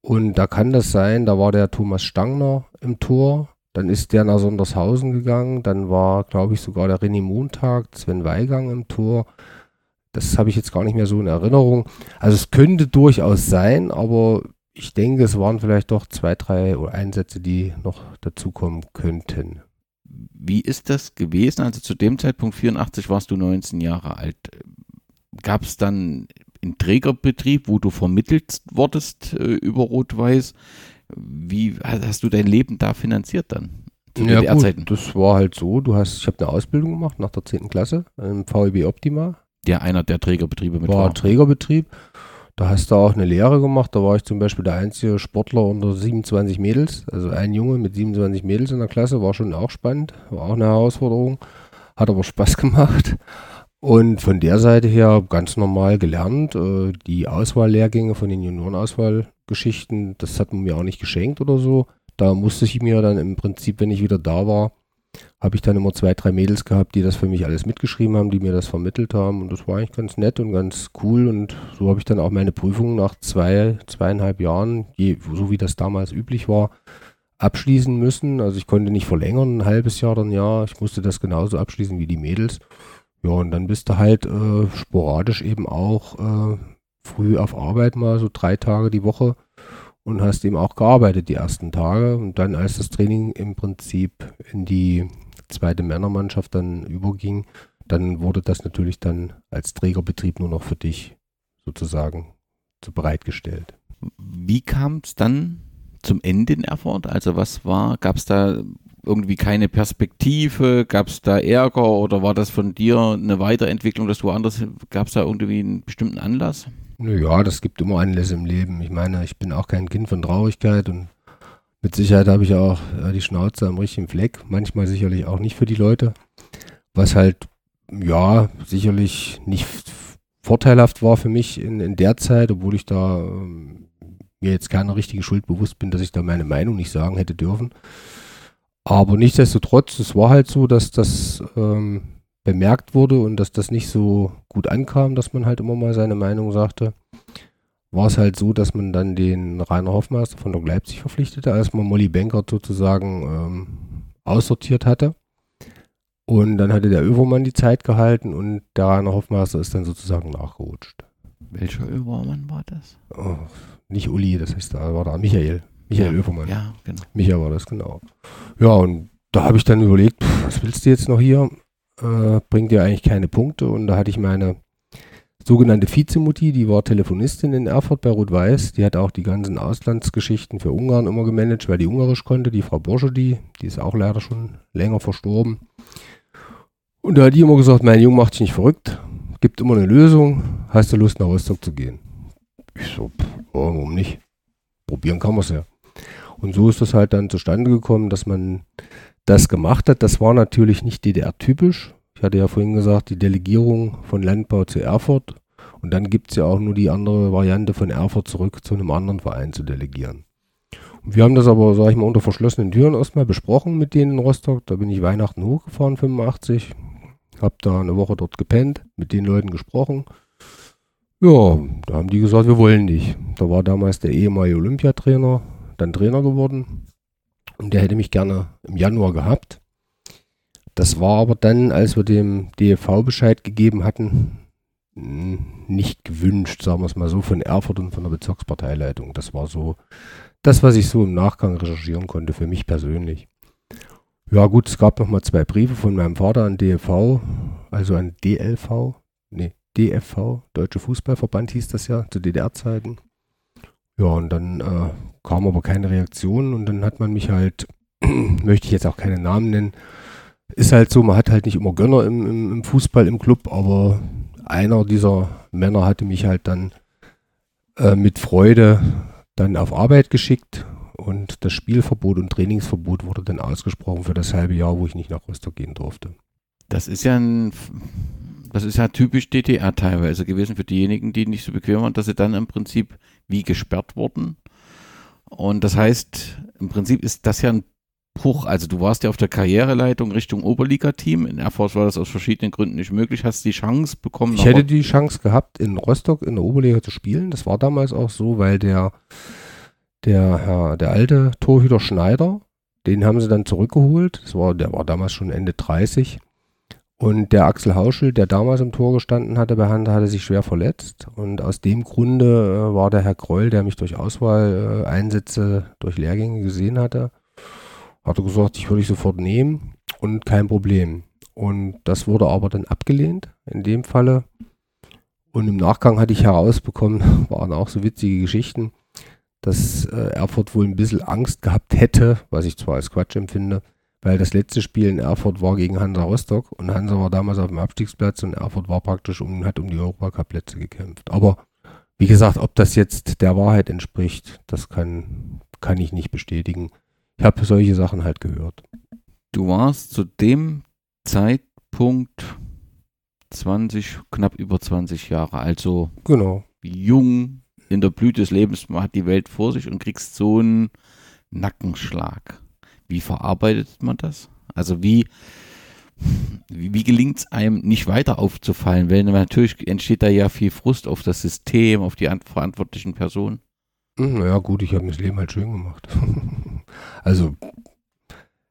und da kann das sein, da war der Thomas Stangner im Tor, dann ist der nach Sondershausen gegangen, dann war, glaube ich, sogar der René Montag, Sven Weigang im Tor. Das habe ich jetzt gar nicht mehr so in Erinnerung. Also es könnte durchaus sein, aber ich denke, es waren vielleicht doch zwei, drei Einsätze, die noch dazukommen könnten. Wie ist das gewesen? Also zu dem Zeitpunkt 84 warst du 19 Jahre alt. Gab es dann einen Trägerbetrieb, wo du vermittelt wurdest äh, über Rot-Weiß? Wie hast du dein Leben da finanziert dann? Ja, gut, das war halt so. Du hast, ich habe eine Ausbildung gemacht nach der 10. Klasse im VEB Optima. Der einer der Trägerbetriebe mit war. War Trägerbetrieb. Da hast du auch eine Lehre gemacht. Da war ich zum Beispiel der einzige Sportler unter 27 Mädels. Also ein Junge mit 27 Mädels in der Klasse. War schon auch spannend. War auch eine Herausforderung. Hat aber Spaß gemacht. Und von der Seite her ganz normal gelernt. Äh, die Auswahllehrgänge von den Juniorenauswahlgeschichten, das hat man mir auch nicht geschenkt oder so. Da musste ich mir dann im Prinzip, wenn ich wieder da war, habe ich dann immer zwei, drei Mädels gehabt, die das für mich alles mitgeschrieben haben, die mir das vermittelt haben. Und das war eigentlich ganz nett und ganz cool. Und so habe ich dann auch meine Prüfung nach zwei, zweieinhalb Jahren, je, so wie das damals üblich war, abschließen müssen. Also ich konnte nicht verlängern, ein halbes Jahr ein Jahr. Ich musste das genauso abschließen wie die Mädels. Ja, und dann bist du halt äh, sporadisch eben auch äh, früh auf Arbeit mal so drei Tage die Woche und hast eben auch gearbeitet die ersten Tage. Und dann, als das Training im Prinzip in die zweite Männermannschaft dann überging, dann wurde das natürlich dann als Trägerbetrieb nur noch für dich sozusagen so bereitgestellt. Wie kam es dann zum Ende in Erfurt? Also was war, gab es da irgendwie keine Perspektive? Gab es da Ärger oder war das von dir eine Weiterentwicklung, dass du anders, gab es da irgendwie einen bestimmten Anlass? Ja, das gibt immer Anlässe im Leben. Ich meine, ich bin auch kein Kind von Traurigkeit und mit Sicherheit habe ich auch äh, die Schnauze am richtigen Fleck. Manchmal sicherlich auch nicht für die Leute. Was halt, ja, sicherlich nicht vorteilhaft war für mich in, in der Zeit, obwohl ich da ähm, mir jetzt keine richtige Schuld bewusst bin, dass ich da meine Meinung nicht sagen hätte dürfen. Aber nichtsdestotrotz, es war halt so, dass das ähm, bemerkt wurde und dass das nicht so gut ankam, dass man halt immer mal seine Meinung sagte, war es halt so, dass man dann den Rainer Hoffmeister von der Leipzig verpflichtete, als man Molly Bankert sozusagen ähm, aussortiert hatte. Und dann hatte der Övermann die Zeit gehalten und der Rainer Hoffmeister ist dann sozusagen nachgerutscht. Welcher Övermann war das? Oh, nicht Uli, das heißt, da war da Michael. Michael ja, Övermann. Ja, genau. Michael war das, genau. Ja, und da habe ich dann überlegt, pff, was willst du jetzt noch hier? Äh, bringt dir eigentlich keine Punkte. Und da hatte ich meine sogenannte Vizemutti, die war Telefonistin in Erfurt bei Rot-Weiß. Die hat auch die ganzen Auslandsgeschichten für Ungarn immer gemanagt, weil die Ungarisch konnte. Die Frau Borsche, die, die ist auch leider schon länger verstorben. Und da hat die immer gesagt, mein Junge macht dich nicht verrückt, gibt immer eine Lösung, hast du Lust nach Rostock zu gehen? Ich so, pff, warum nicht? Probieren kann man es ja. Und so ist das halt dann zustande gekommen, dass man das gemacht hat. Das war natürlich nicht DDR-typisch. Ich hatte ja vorhin gesagt, die Delegierung von Landbau zu Erfurt. Und dann gibt es ja auch nur die andere Variante von Erfurt zurück zu einem anderen Verein zu delegieren. Und wir haben das aber, sage ich mal, unter verschlossenen Türen erstmal besprochen mit denen in Rostock. Da bin ich Weihnachten hochgefahren, 85. Hab da eine Woche dort gepennt, mit den Leuten gesprochen. Ja, da haben die gesagt, wir wollen nicht. Da war damals der ehemalige Olympiatrainer, dann Trainer geworden. Und der hätte mich gerne im Januar gehabt. Das war aber dann, als wir dem DFV Bescheid gegeben hatten, nicht gewünscht, sagen wir es mal so, von Erfurt und von der Bezirksparteileitung. Das war so das, was ich so im Nachgang recherchieren konnte, für mich persönlich. Ja gut, es gab nochmal zwei Briefe von meinem Vater an DFV, also an DLV, nee, DFV, Deutsche Fußballverband hieß das ja, zu DDR-Zeiten. Ja, und dann äh, kam aber keine Reaktion und dann hat man mich halt, möchte ich jetzt auch keine Namen nennen, ist halt so, man hat halt nicht immer Gönner im, im, im Fußball im Club, aber einer dieser Männer hatte mich halt dann äh, mit Freude dann auf Arbeit geschickt und das Spielverbot und Trainingsverbot wurde dann ausgesprochen für das halbe Jahr, wo ich nicht nach Rostock gehen durfte. Das ist ja ein, das ist ja typisch DDR teilweise gewesen für diejenigen, die nicht so bequem waren, dass sie dann im Prinzip wie gesperrt wurden. Und das heißt, im Prinzip ist das ja ein Bruch. Also du warst ja auf der Karriereleitung Richtung Oberliga-Team. In Erfurt war das aus verschiedenen Gründen nicht möglich. Hast du die Chance bekommen? Ich hätte die Chance gehabt, in Rostock in der Oberliga zu spielen. Das war damals auch so, weil der, der, Herr, der alte Torhüter Schneider, den haben sie dann zurückgeholt. Das war, der war damals schon Ende 30. Und der Axel Hauschel, der damals im Tor gestanden hatte bei Hansa, hatte sich schwer verletzt. Und aus dem Grunde äh, war der Herr Kreul, der mich durch Auswahleinsätze, durch Lehrgänge gesehen hatte, hatte gesagt, ich würde ich sofort nehmen und kein Problem. Und das wurde aber dann abgelehnt in dem Falle. Und im Nachgang hatte ich herausbekommen, waren auch so witzige Geschichten, dass äh, Erfurt wohl ein bisschen Angst gehabt hätte, was ich zwar als Quatsch empfinde, weil das letzte Spiel in Erfurt war gegen Hansa Rostock und Hansa war damals auf dem Abstiegsplatz und Erfurt war praktisch um, hat um die Europacup-Plätze gekämpft. Aber wie gesagt, ob das jetzt der Wahrheit entspricht, das kann, kann ich nicht bestätigen. Ich habe solche Sachen halt gehört. Du warst zu dem Zeitpunkt 20, knapp über 20 Jahre, also genau. jung in der Blüte des Lebens, man hat die Welt vor sich und kriegst so einen Nackenschlag. Wie verarbeitet man das? Also wie, wie, wie gelingt es einem nicht weiter aufzufallen? Weil natürlich entsteht da ja viel Frust auf das System, auf die verantwortlichen Personen. Hm, naja, gut, ich habe mir das Leben halt schön gemacht. also,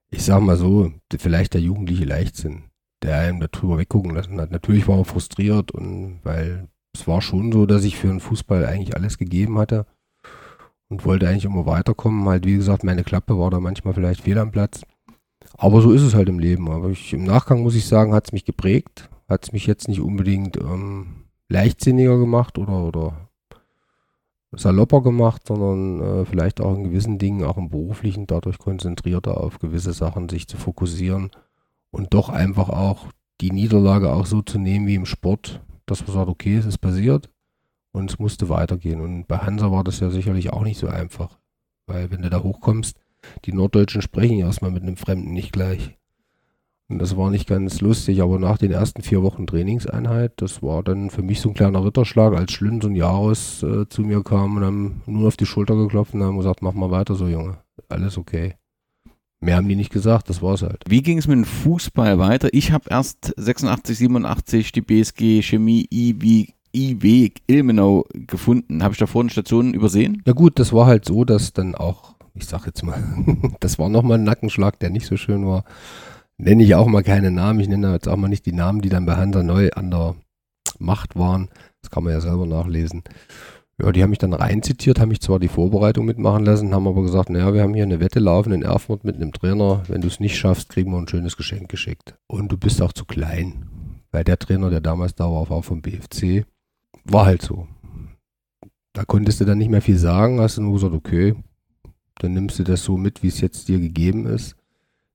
ich sag mal so, vielleicht der jugendliche Leichtsinn, der einem darüber weggucken lassen hat. Natürlich war er frustriert und weil es war schon so, dass ich für den Fußball eigentlich alles gegeben hatte und wollte eigentlich immer weiterkommen. Halt, wie gesagt, meine Klappe war da manchmal vielleicht fehl am Platz. Aber so ist es halt im Leben. Aber ich, im Nachgang muss ich sagen, hat es mich geprägt. Hat es mich jetzt nicht unbedingt ähm, leichtsinniger gemacht oder, oder salopper gemacht, sondern äh, vielleicht auch in gewissen Dingen, auch im beruflichen, dadurch konzentrierter auf gewisse Sachen sich zu fokussieren und doch einfach auch die Niederlage auch so zu nehmen wie im Sport, dass man sagt, okay, es ist passiert, und es musste weitergehen. Und bei Hansa war das ja sicherlich auch nicht so einfach. Weil wenn du da hochkommst, die Norddeutschen sprechen erstmal mit einem Fremden nicht gleich. Und das war nicht ganz lustig, aber nach den ersten vier Wochen Trainingseinheit, das war dann für mich so ein kleiner Ritterschlag, als Schlünz und Jahres äh, zu mir kamen und haben nur auf die Schulter geklopft und haben gesagt, mach mal weiter so, Junge. Alles okay. Mehr haben die nicht gesagt, das war's halt. Wie ging es mit dem Fußball weiter? Ich habe erst 86, 87 die BSG Chemie IW IW Ilmenau gefunden. Habe ich da vorne Stationen übersehen? Ja gut, das war halt so, dass dann auch, ich sag jetzt mal, das war nochmal ein Nackenschlag, der nicht so schön war. Nenne ich auch mal keine Namen. Ich nenne jetzt auch mal nicht die Namen, die dann bei Hansa neu an der Macht waren. Das kann man ja selber nachlesen. Ja, die haben mich dann reinzitiert, haben mich zwar die Vorbereitung mitmachen lassen, haben aber gesagt, naja, wir haben hier eine Wette laufen in Erfurt mit einem Trainer. Wenn du es nicht schaffst, kriegen wir ein schönes Geschenk geschickt. Und du bist auch zu klein. Weil der Trainer, der damals da war, war vom BFC war halt so. Da konntest du dann nicht mehr viel sagen, hast du nur gesagt, okay, dann nimmst du das so mit, wie es jetzt dir gegeben ist,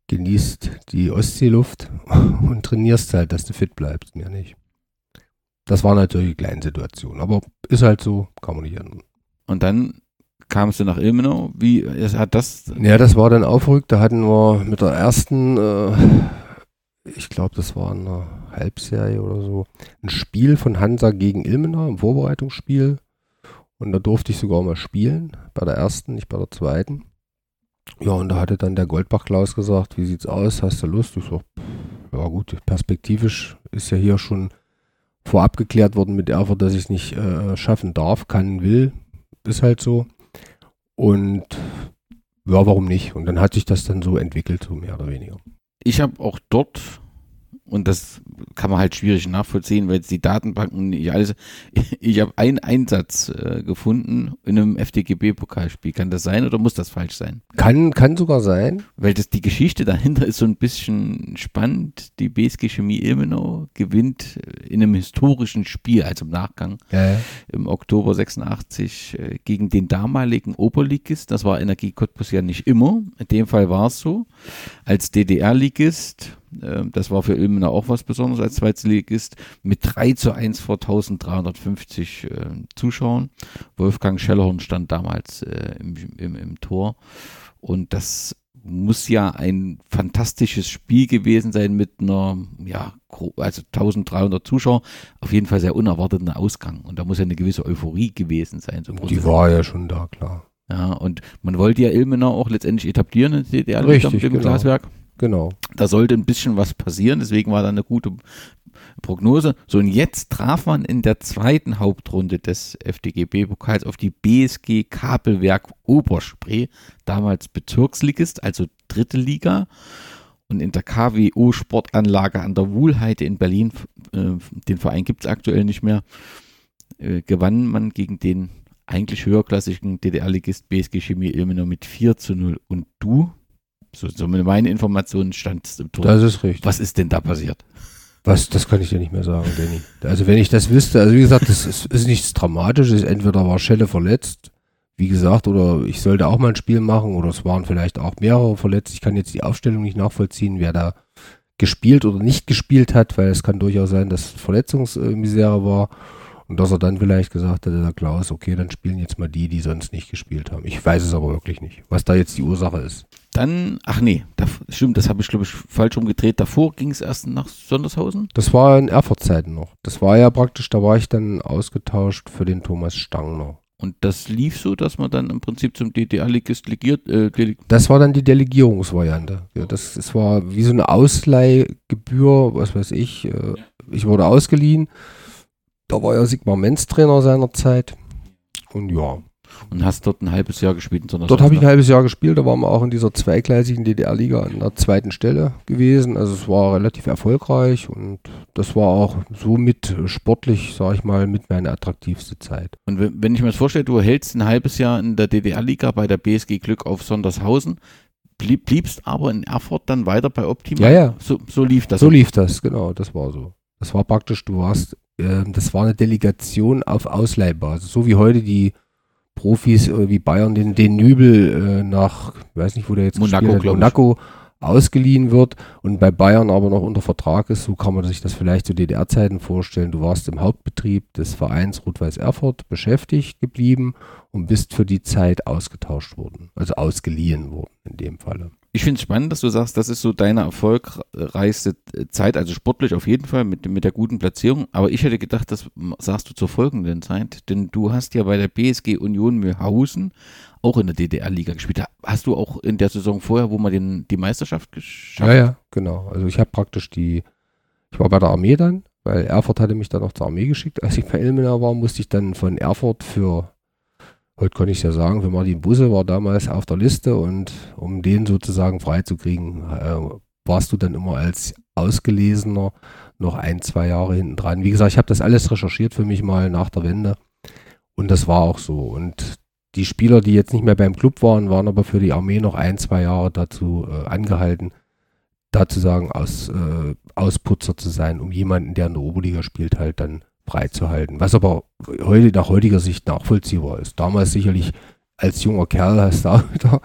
genießt die Ostseeluft und trainierst halt, dass du fit bleibst, mehr nicht. Das war natürlich eine kleine Situation, aber ist halt so, kann man nicht ändern. Und dann kamst du nach Ilmenau, wie hat das? Ja, das war dann aufrückt, da hatten wir mit der ersten, äh, ich glaube, das war eine Halbserie oder so, ein Spiel von Hansa gegen Ilmenau, ein Vorbereitungsspiel. Und da durfte ich sogar mal spielen, bei der ersten, nicht bei der zweiten. Ja, und da hatte dann der Goldbach-Klaus gesagt, wie sieht's aus, hast du Lust? Ich so, ja gut, perspektivisch ist ja hier schon vorab geklärt worden mit Erfurt, dass ich es nicht äh, schaffen darf, kann, will. Ist halt so. Und ja, warum nicht? Und dann hat sich das dann so entwickelt, so mehr oder weniger. Ich habe auch dort und das kann man halt schwierig nachvollziehen, weil jetzt die Datenbanken nicht alles. Ich habe einen Einsatz äh, gefunden in einem FDGB-Pokalspiel. Kann das sein oder muss das falsch sein? Kann, kann sogar sein. Weil das die Geschichte dahinter ist so ein bisschen spannend. Die BSG Chemie Ilmenau gewinnt in einem historischen Spiel, also im Nachgang, ja, ja. im Oktober 86 äh, gegen den damaligen Oberligist. Das war Energie Cottbus ja nicht immer. In dem Fall war es so. Als DDR-Ligist das war für Ilmenau auch was Besonderes als Zweitligist mit 3 zu 1 vor 1350 äh, Zuschauern. Wolfgang Schellerhorn stand damals äh, im, im, im Tor und das muss ja ein fantastisches Spiel gewesen sein mit einer, ja, also 1300 Zuschauer. Auf jeden Fall sehr unerwarteten Ausgang. Und da muss ja eine gewisse Euphorie gewesen sein. So Die war ja schon da, klar. Ja, und man wollte ja Ilmenau auch letztendlich etablieren in der DDR Richtig, mit dem genau. Glaswerk. Genau. Da sollte ein bisschen was passieren, deswegen war da eine gute Prognose. So, und jetzt traf man in der zweiten Hauptrunde des FDGB-Pokals auf die BSG Kabelwerk Oberspree, damals Bezirksligist, also dritte Liga. und in der KWO Sportanlage an der Wuhlheide in Berlin, äh, den Verein gibt es aktuell nicht mehr, äh, gewann man gegen den eigentlich höherklassigen DDR-Ligist BSG Chemie Ilmenau mit 4 zu 0. Und du, so, so mit meinen Informationen, standst im Tor. Das ist richtig. Was ist denn da passiert? Was, das kann ich dir nicht mehr sagen, Danny. Also wenn ich das wüsste, also wie gesagt, das ist, ist nichts Dramatisches. Entweder war Schelle verletzt, wie gesagt, oder ich sollte auch mal ein Spiel machen, oder es waren vielleicht auch mehrere verletzt. Ich kann jetzt die Aufstellung nicht nachvollziehen, wer da gespielt oder nicht gespielt hat, weil es kann durchaus sein, dass Verletzungsmisere war. Und dass er dann vielleicht gesagt hat, der Klaus, okay, dann spielen jetzt mal die, die sonst nicht gespielt haben. Ich weiß es aber wirklich nicht, was da jetzt die Ursache ist. Dann, ach nee, da, stimmt, das habe ich glaube ich falsch rumgedreht. Davor ging es erst nach Sondershausen? Das war in Erfurt-Zeiten noch. Das war ja praktisch, da war ich dann ausgetauscht für den Thomas Stangner. Und das lief so, dass man dann im Prinzip zum DDR-Ligist legiert. Äh, das war dann die Delegierungsvariante. Ja, das, das war wie so eine Ausleihgebühr, was weiß ich. Äh, ich wurde ausgeliehen da war ja Sigmar Menz Trainer seinerzeit. Und ja. Und hast dort ein halbes Jahr gespielt? In dort habe ich ein halbes Jahr gespielt. Da waren wir auch in dieser zweigleisigen DDR-Liga an der zweiten Stelle gewesen. Also es war relativ erfolgreich und das war auch somit sportlich, sage ich mal, mit meine attraktivste Zeit. Und wenn ich mir das vorstelle, du hältst ein halbes Jahr in der DDR-Liga bei der BSG Glück auf Sondershausen, blieb, bliebst aber in Erfurt dann weiter bei Optima. Ja, ja. So, so lief das. So lief das, genau. Das war so. Das war praktisch, du warst ähm, das war eine Delegation auf Ausleihbasis, so wie heute die Profis äh, wie Bayern den, den Nübel äh, nach, ich weiß nicht, wo der jetzt Monaco, hat, Monaco ausgeliehen wird und bei Bayern aber noch unter Vertrag ist, so kann man sich das vielleicht zu DDR-Zeiten vorstellen. Du warst im Hauptbetrieb des Vereins Rot-Weiß Erfurt beschäftigt geblieben und bist für die Zeit ausgetauscht worden, also ausgeliehen worden in dem Falle. Ich finde es spannend, dass du sagst, das ist so deine erfolgreichste Zeit, also sportlich auf jeden Fall mit, mit der guten Platzierung. Aber ich hätte gedacht, das sagst du zur folgenden Zeit, denn du hast ja bei der BSG Union Mühlhausen auch in der DDR-Liga gespielt. Hast du auch in der Saison vorher, wo man den, die Meisterschaft geschafft hat? Ja, ja, genau. Also ich habe praktisch die, ich war bei der Armee dann, weil Erfurt hatte mich dann auch zur Armee geschickt. Als ich bei Ilmenau war, musste ich dann von Erfurt für heute kann ich ja sagen, für Martin Busse war damals auf der Liste und um den sozusagen freizukriegen, äh, warst du dann immer als Ausgelesener noch ein, zwei Jahre hinten dran. Wie gesagt, ich habe das alles recherchiert für mich mal nach der Wende und das war auch so. Und die Spieler, die jetzt nicht mehr beim Club waren, waren aber für die Armee noch ein, zwei Jahre dazu äh, angehalten, dazu sagen, aus, äh, Ausputzer zu sein, um jemanden, der in der Oberliga spielt, halt dann freizuhalten. Was aber heute nach heutiger Sicht nachvollziehbar ist. Damals sicherlich als junger Kerl hast du auch wieder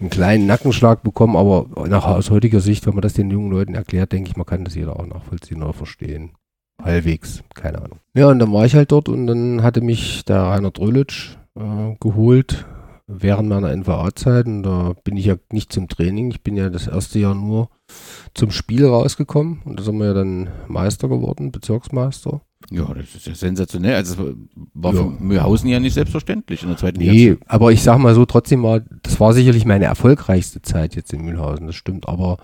einen kleinen Nackenschlag bekommen, aber nach, aus heutiger Sicht, wenn man das den jungen Leuten erklärt, denke ich, man kann das jeder auch nachvollziehen oder verstehen. Halbwegs, keine Ahnung. Ja, und dann war ich halt dort und dann hatte mich der Rainer Drölitsch äh, geholt während meiner NVA-Zeit und da bin ich ja nicht zum Training, ich bin ja das erste Jahr nur zum Spiel rausgekommen und da sind wir ja dann Meister geworden, Bezirksmeister. Ja, das ist ja sensationell. Also das war ja. für Mühlhausen ja nicht selbstverständlich in der zweiten Liga. Nee, aber ich sag mal so, trotzdem war, das war sicherlich meine erfolgreichste Zeit jetzt in Mühlhausen, das stimmt, aber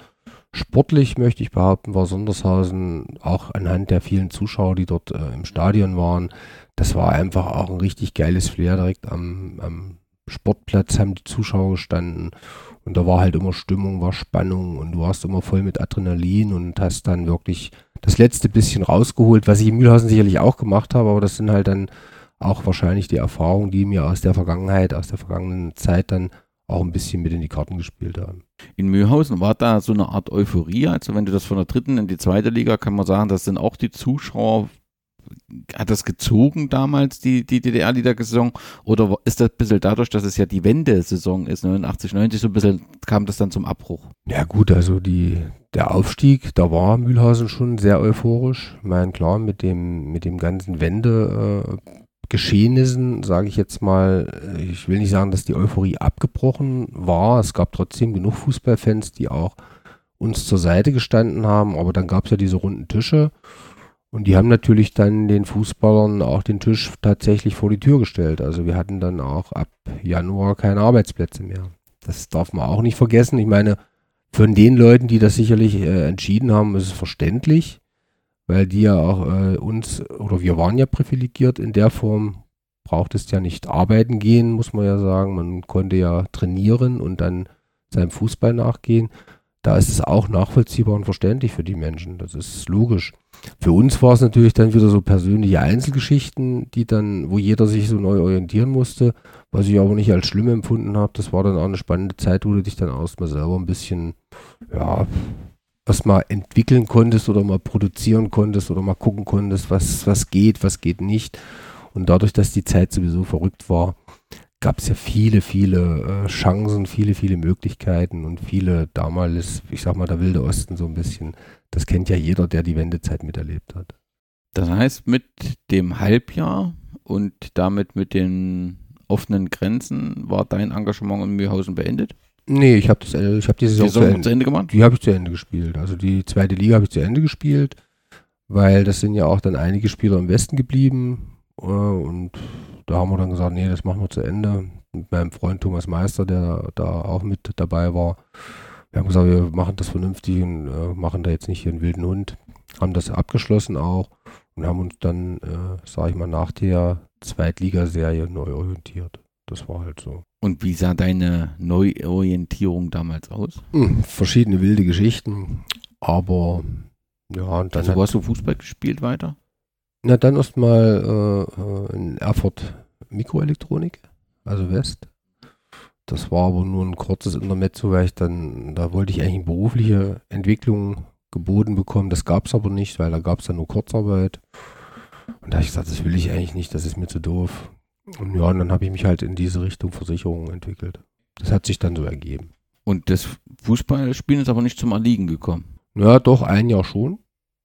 sportlich möchte ich behaupten, war Sondershausen auch anhand der vielen Zuschauer, die dort äh, im Stadion waren, das war einfach auch ein richtig geiles Flair direkt am, am Sportplatz haben die Zuschauer gestanden und da war halt immer Stimmung, war Spannung und du warst immer voll mit Adrenalin und hast dann wirklich das letzte bisschen rausgeholt, was ich in Mühlhausen sicherlich auch gemacht habe, aber das sind halt dann auch wahrscheinlich die Erfahrungen, die mir aus der Vergangenheit, aus der vergangenen Zeit dann auch ein bisschen mit in die Karten gespielt haben. In Mühlhausen war da so eine Art Euphorie, also wenn du das von der dritten in die zweite Liga, kann man sagen, das sind auch die Zuschauer hat das gezogen damals, die, die DDR-Liedersaison? Oder ist das ein bisschen dadurch, dass es ja die Wendesaison ist, 89, 90, so ein bisschen kam das dann zum Abbruch? Ja, gut, also die, der Aufstieg, da war Mühlhausen schon sehr euphorisch. Ich meine, klar, mit dem, mit dem ganzen Wende. Äh, sage ich jetzt mal, ich will nicht sagen, dass die Euphorie abgebrochen war. Es gab trotzdem genug Fußballfans, die auch uns zur Seite gestanden haben, aber dann gab es ja diese runden Tische und die haben natürlich dann den Fußballern auch den Tisch tatsächlich vor die Tür gestellt. Also wir hatten dann auch ab Januar keine Arbeitsplätze mehr. Das darf man auch nicht vergessen. Ich meine, von den Leuten, die das sicherlich äh, entschieden haben, ist es verständlich, weil die ja auch äh, uns, oder wir waren ja privilegiert in der Form, braucht es ja nicht arbeiten gehen, muss man ja sagen. Man konnte ja trainieren und dann seinem Fußball nachgehen. Da ist es auch nachvollziehbar und verständlich für die Menschen. Das ist logisch. Für uns war es natürlich dann wieder so persönliche Einzelgeschichten, die dann, wo jeder sich so neu orientieren musste, was ich aber nicht als schlimm empfunden habe. Das war dann auch eine spannende Zeit, wo du dich dann erstmal selber ein bisschen, ja, was mal entwickeln konntest oder mal produzieren konntest oder mal gucken konntest, was, was geht, was geht nicht. Und dadurch, dass die Zeit sowieso verrückt war, gab es ja viele, viele äh, Chancen, viele, viele Möglichkeiten und viele damals, ich sag mal, der Wilde Osten so ein bisschen. Das kennt ja jeder, der die Wendezeit miterlebt hat. Das heißt, mit dem Halbjahr und damit mit den offenen Grenzen war dein Engagement in Mühlhausen beendet? Nee, ich habe das, äh, ich habe die Saison, Die Saison zu, Ende, zu Ende gemacht? die habe ich zu Ende gespielt. Also die zweite Liga habe ich zu Ende gespielt, weil das sind ja auch dann einige Spieler im Westen geblieben äh, und da haben wir dann gesagt, nee, das machen wir zu Ende. Mit meinem Freund Thomas Meister, der da auch mit dabei war. Wir haben gesagt, wir machen das vernünftig und äh, machen da jetzt nicht hier einen wilden Hund. Haben das abgeschlossen auch und haben uns dann, äh, sage ich mal, nach der Zweitligaserie neu orientiert. Das war halt so. Und wie sah deine Neuorientierung damals aus? Hm, verschiedene wilde Geschichten, aber ja, und dann Also, wo hast du Fußball gespielt weiter? Na, dann erstmal äh, äh, in Erfurt Mikroelektronik, also West. Das war aber nur ein kurzes Intermezzo, weil ich dann, da wollte ich eigentlich eine berufliche Entwicklung geboten bekommen. Das gab es aber nicht, weil da gab es dann nur Kurzarbeit. Und da habe ich gesagt, das will ich eigentlich nicht, das ist mir zu doof. Und ja, und dann habe ich mich halt in diese Richtung Versicherungen entwickelt. Das hat sich dann so ergeben. Und das Fußballspielen ist aber nicht zum Erliegen gekommen. Ja, doch, ein Jahr schon.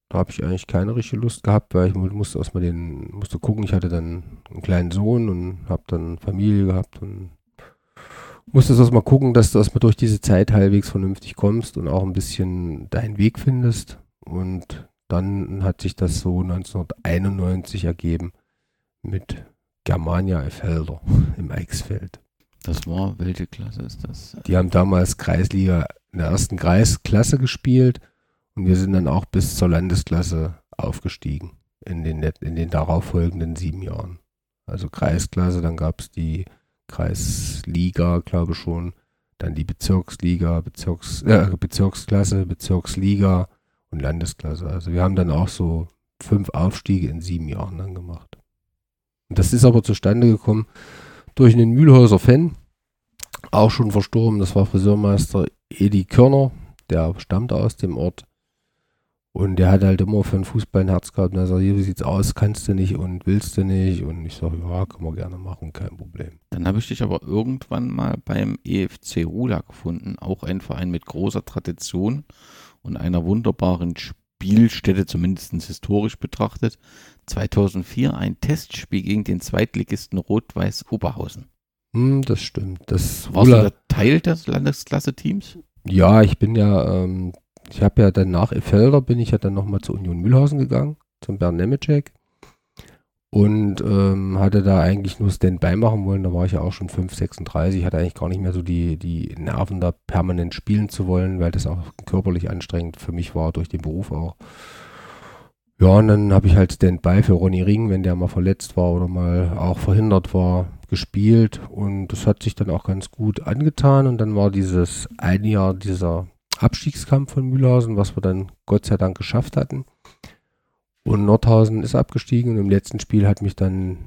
Da habe ich eigentlich keine richtige Lust gehabt, weil ich mu- musste erstmal den, musste gucken, ich hatte dann einen kleinen Sohn und habe dann Familie gehabt und musste erstmal gucken, dass du erstmal durch diese Zeit halbwegs vernünftig kommst und auch ein bisschen deinen Weg findest. Und dann hat sich das so 1991 ergeben mit Germania Effelder im Eichsfeld. Das war, welche Klasse ist das? Die haben damals Kreisliga in der ersten Kreisklasse gespielt und wir sind dann auch bis zur Landesklasse aufgestiegen in den, in den darauffolgenden sieben Jahren. Also Kreisklasse, dann gab es die Kreisliga, glaube ich schon, dann die Bezirksliga, Bezirks, äh, Bezirksklasse, Bezirksliga und Landesklasse. Also wir haben dann auch so fünf Aufstiege in sieben Jahren dann gemacht. Und das ist aber zustande gekommen durch einen Mühlhäuser Fan, auch schon verstorben. Das war Friseurmeister Edi Körner, der stammte aus dem Ort. Und der hat halt immer für den Fußball ein Herz gehabt. Und er sagt, hier, wie sieht's aus? Kannst du nicht und willst du nicht? Und ich sage, ja, können wir gerne machen, kein Problem. Dann habe ich dich aber irgendwann mal beim EFC Rula gefunden. Auch ein Verein mit großer Tradition und einer wunderbaren Spielstätte, zumindest historisch betrachtet. 2004 ein Testspiel gegen den Zweitligisten Rot-Weiß Oberhausen. Hm, das stimmt. Das Warst Rula- du da Teil des Landesklasse-Teams? Ja, ich bin ja, ähm, ich habe ja dann nach Effelder bin ich ja dann nochmal zur Union Mühlhausen gegangen, zum Bernd Nemecek. Und ähm, hatte da eigentlich nur Standby machen wollen. Da war ich ja auch schon 5, 36. Hatte eigentlich gar nicht mehr so die, die Nerven, da permanent spielen zu wollen, weil das auch körperlich anstrengend für mich war, durch den Beruf auch. Ja, und dann habe ich halt Standby für Ronny Ring, wenn der mal verletzt war oder mal auch verhindert war, gespielt. Und das hat sich dann auch ganz gut angetan. Und dann war dieses ein Jahr dieser Abstiegskampf von Mühlhausen, was wir dann Gott sei Dank geschafft hatten. Und Nordhausen ist abgestiegen und im letzten Spiel hat mich dann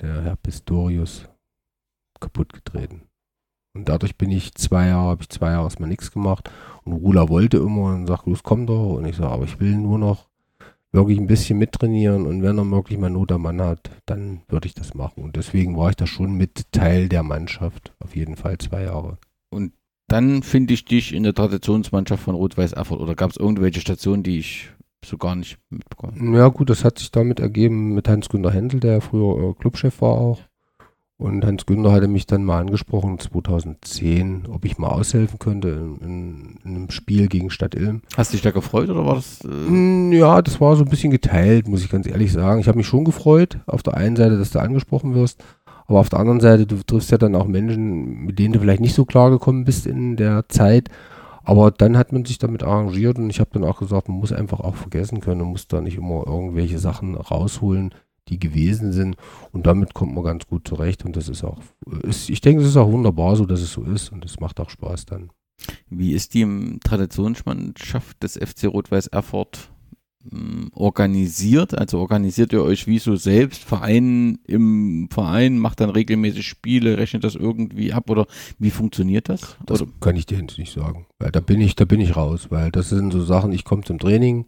der Herr Pistorius kaputt getreten. Und dadurch bin ich zwei Jahre, habe ich zwei Jahre erstmal nichts gemacht. Und Rula wollte immer und sagt, los, komm doch. Und ich sage, aber ich will nur noch wirklich ein bisschen mittrainieren und wenn er wirklich mal Not am Mann hat, dann würde ich das machen. Und deswegen war ich da schon mit Teil der Mannschaft. Auf jeden Fall zwei Jahre. Dann finde ich dich in der Traditionsmannschaft von Rot-Weiß Erfurt. Oder gab es irgendwelche Stationen, die ich so gar nicht mitbekomme? Ja gut, das hat sich damit ergeben mit Hans-Günter Händel, der früher äh, Clubchef war auch. Und Hans-Günter hatte mich dann mal angesprochen, 2010, ob ich mal aushelfen könnte in, in, in einem Spiel gegen Stadt Ilm. Hast du dich da gefreut oder war das? Äh, Mm, Ja, das war so ein bisschen geteilt, muss ich ganz ehrlich sagen. Ich habe mich schon gefreut, auf der einen Seite, dass du angesprochen wirst, aber auf der anderen Seite, du triffst ja dann auch Menschen, mit denen du vielleicht nicht so klar gekommen bist in der Zeit. Aber dann hat man sich damit arrangiert und ich habe dann auch gesagt, man muss einfach auch vergessen können und muss da nicht immer irgendwelche Sachen rausholen, die gewesen sind. Und damit kommt man ganz gut zurecht und das ist auch, ist, ich denke, es ist auch wunderbar so, dass es so ist und es macht auch Spaß dann. Wie ist die Traditionsmannschaft des FC Rot-Weiß Erfurt organisiert? Also organisiert ihr euch wie so selbst, Verein im Verein, macht dann regelmäßig Spiele, rechnet das irgendwie ab oder wie funktioniert das? Das oder? kann ich dir jetzt nicht sagen, weil da bin ich, da bin ich raus, weil das sind so Sachen, ich komme zum Training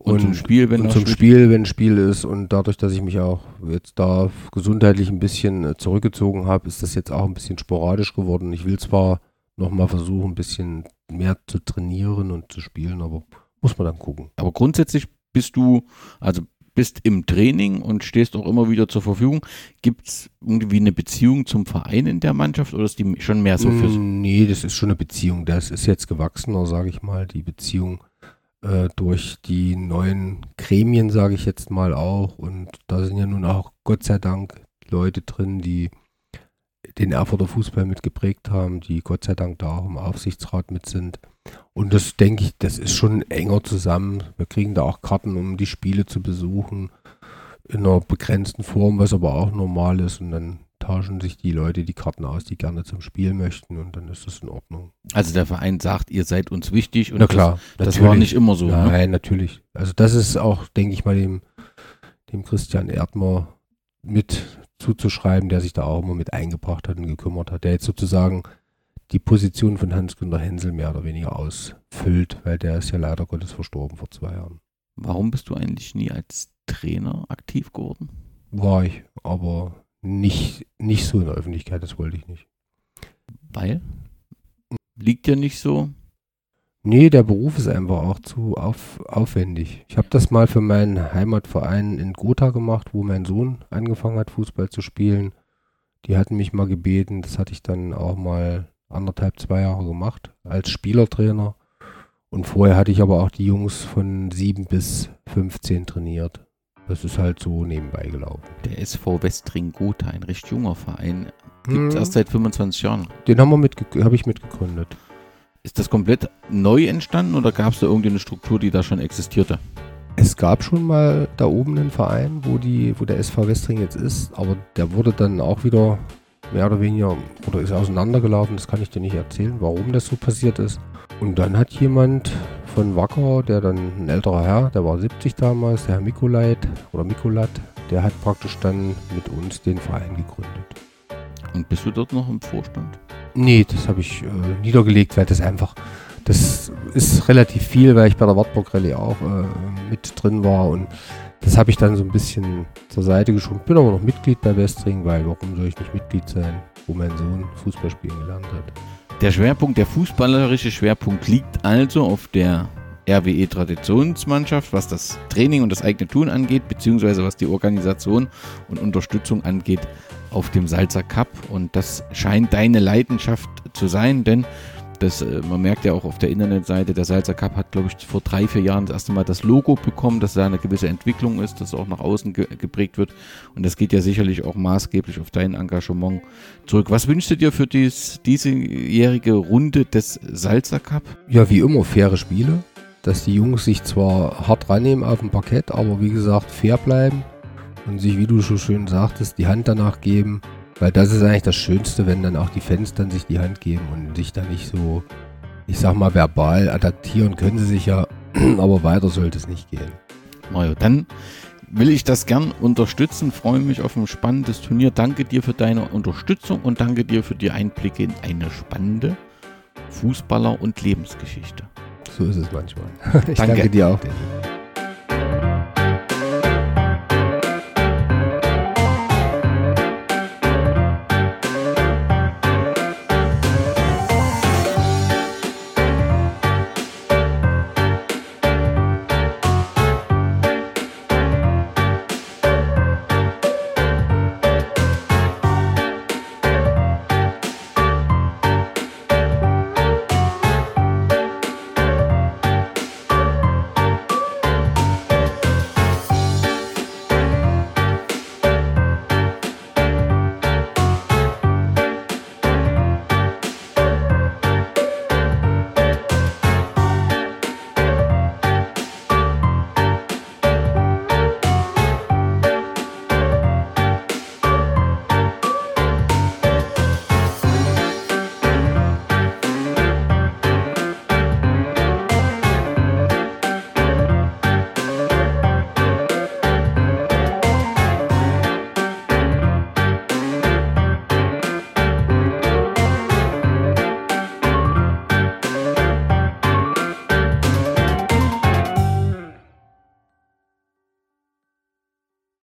und, und, zum Spiel, wenn und zum? Spiel, wenn ein Spiel ist und dadurch, dass ich mich auch jetzt da gesundheitlich ein bisschen äh, zurückgezogen habe, ist das jetzt auch ein bisschen sporadisch geworden. Ich will zwar nochmal versuchen, ein bisschen mehr zu trainieren und zu spielen, aber muss man dann gucken. Aber grundsätzlich bist du, also bist im Training und stehst auch immer wieder zur Verfügung. Gibt es irgendwie eine Beziehung zum Verein in der Mannschaft oder ist die schon mehr so für mm, Nee, das ist schon eine Beziehung. Das ist jetzt gewachsener, sage ich mal, die Beziehung äh, durch die neuen Gremien, sage ich jetzt mal auch. Und da sind ja nun auch Gott sei Dank Leute drin, die den Erfurter Fußball mitgeprägt haben, die Gott sei Dank da auch im Aufsichtsrat mit sind. Und das denke ich, das ist schon enger zusammen. Wir kriegen da auch Karten, um die Spiele zu besuchen. In einer begrenzten Form, was aber auch normal ist. Und dann tauschen sich die Leute die Karten aus, die gerne zum Spiel möchten. Und dann ist das in Ordnung. Also der Verein sagt, ihr seid uns wichtig. Und Na klar. Das, das war nicht immer so. Ne? Nein, ne? natürlich. Also das ist auch, denke ich mal, dem, dem Christian Erdmer mit zuzuschreiben, der sich da auch immer mit eingebracht hat und gekümmert hat, der jetzt sozusagen die Position von Hans-Günter Hensel mehr oder weniger ausfüllt, weil der ist ja leider Gottes verstorben vor zwei Jahren. Warum bist du eigentlich nie als Trainer aktiv geworden? War ich, aber nicht, nicht so in der Öffentlichkeit, das wollte ich nicht. Weil? Liegt ja nicht so? Nee, der Beruf ist einfach auch zu auf, aufwendig. Ich habe das mal für meinen Heimatverein in Gotha gemacht, wo mein Sohn angefangen hat, Fußball zu spielen. Die hatten mich mal gebeten, das hatte ich dann auch mal anderthalb, zwei Jahre gemacht als Spielertrainer. Und vorher hatte ich aber auch die Jungs von sieben bis 15 trainiert. Das ist halt so nebenbei gelaufen. Der SV Westring Gotha, ein recht junger Verein, gibt es hm. erst seit 25 Jahren. Den haben wir mit, habe ich mitgegründet. Ist das komplett neu entstanden oder gab es da irgendeine Struktur, die da schon existierte? Es gab schon mal da oben einen Verein, wo, die, wo der SV Westring jetzt ist, aber der wurde dann auch wieder mehr oder weniger oder ist auseinandergelaufen. Das kann ich dir nicht erzählen, warum das so passiert ist. Und dann hat jemand von Wacker, der dann ein älterer Herr, der war 70 damals, der Herr Mikolait oder Mikolat, der hat praktisch dann mit uns den Verein gegründet. Und bist du dort noch im Vorstand? Nee, das habe ich äh, niedergelegt, weil das einfach, das ist relativ viel, weil ich bei der Wartburg Rallye auch äh, mit drin war und das habe ich dann so ein bisschen zur Seite geschoben. Bin aber noch Mitglied bei Westring, weil warum soll ich nicht Mitglied sein, wo mein Sohn Fußball spielen gelernt hat. Der Schwerpunkt, der fußballerische Schwerpunkt liegt also auf der RWE Traditionsmannschaft, was das Training und das eigene Tun angeht, beziehungsweise was die Organisation und Unterstützung angeht, auf dem Salzer Cup. Und das scheint deine Leidenschaft zu sein, denn das, äh, man merkt ja auch auf der Internetseite, der Salzer Cup hat, glaube ich, vor drei, vier Jahren das erste Mal das Logo bekommen, dass da eine gewisse Entwicklung ist, dass auch nach außen ge geprägt wird. Und das geht ja sicherlich auch maßgeblich auf dein Engagement zurück. Was wünschst du dir für dies, diesejährige Runde des Salzer Cup? Ja, wie immer, faire Spiele. Dass die Jungs sich zwar hart rannehmen auf dem Parkett, aber wie gesagt, fair bleiben und sich, wie du schon schön sagtest, die Hand danach geben. Weil das ist eigentlich das Schönste, wenn dann auch die Fans dann sich die Hand geben und sich da nicht so, ich sag mal, verbal adaptieren können sie sich ja, aber weiter sollte es nicht gehen. Mario, dann will ich das gern unterstützen, freue mich auf ein spannendes Turnier. Danke dir für deine Unterstützung und danke dir für die Einblicke in eine spannende Fußballer- und Lebensgeschichte. So ist es manchmal. Ich danke, danke dir auch.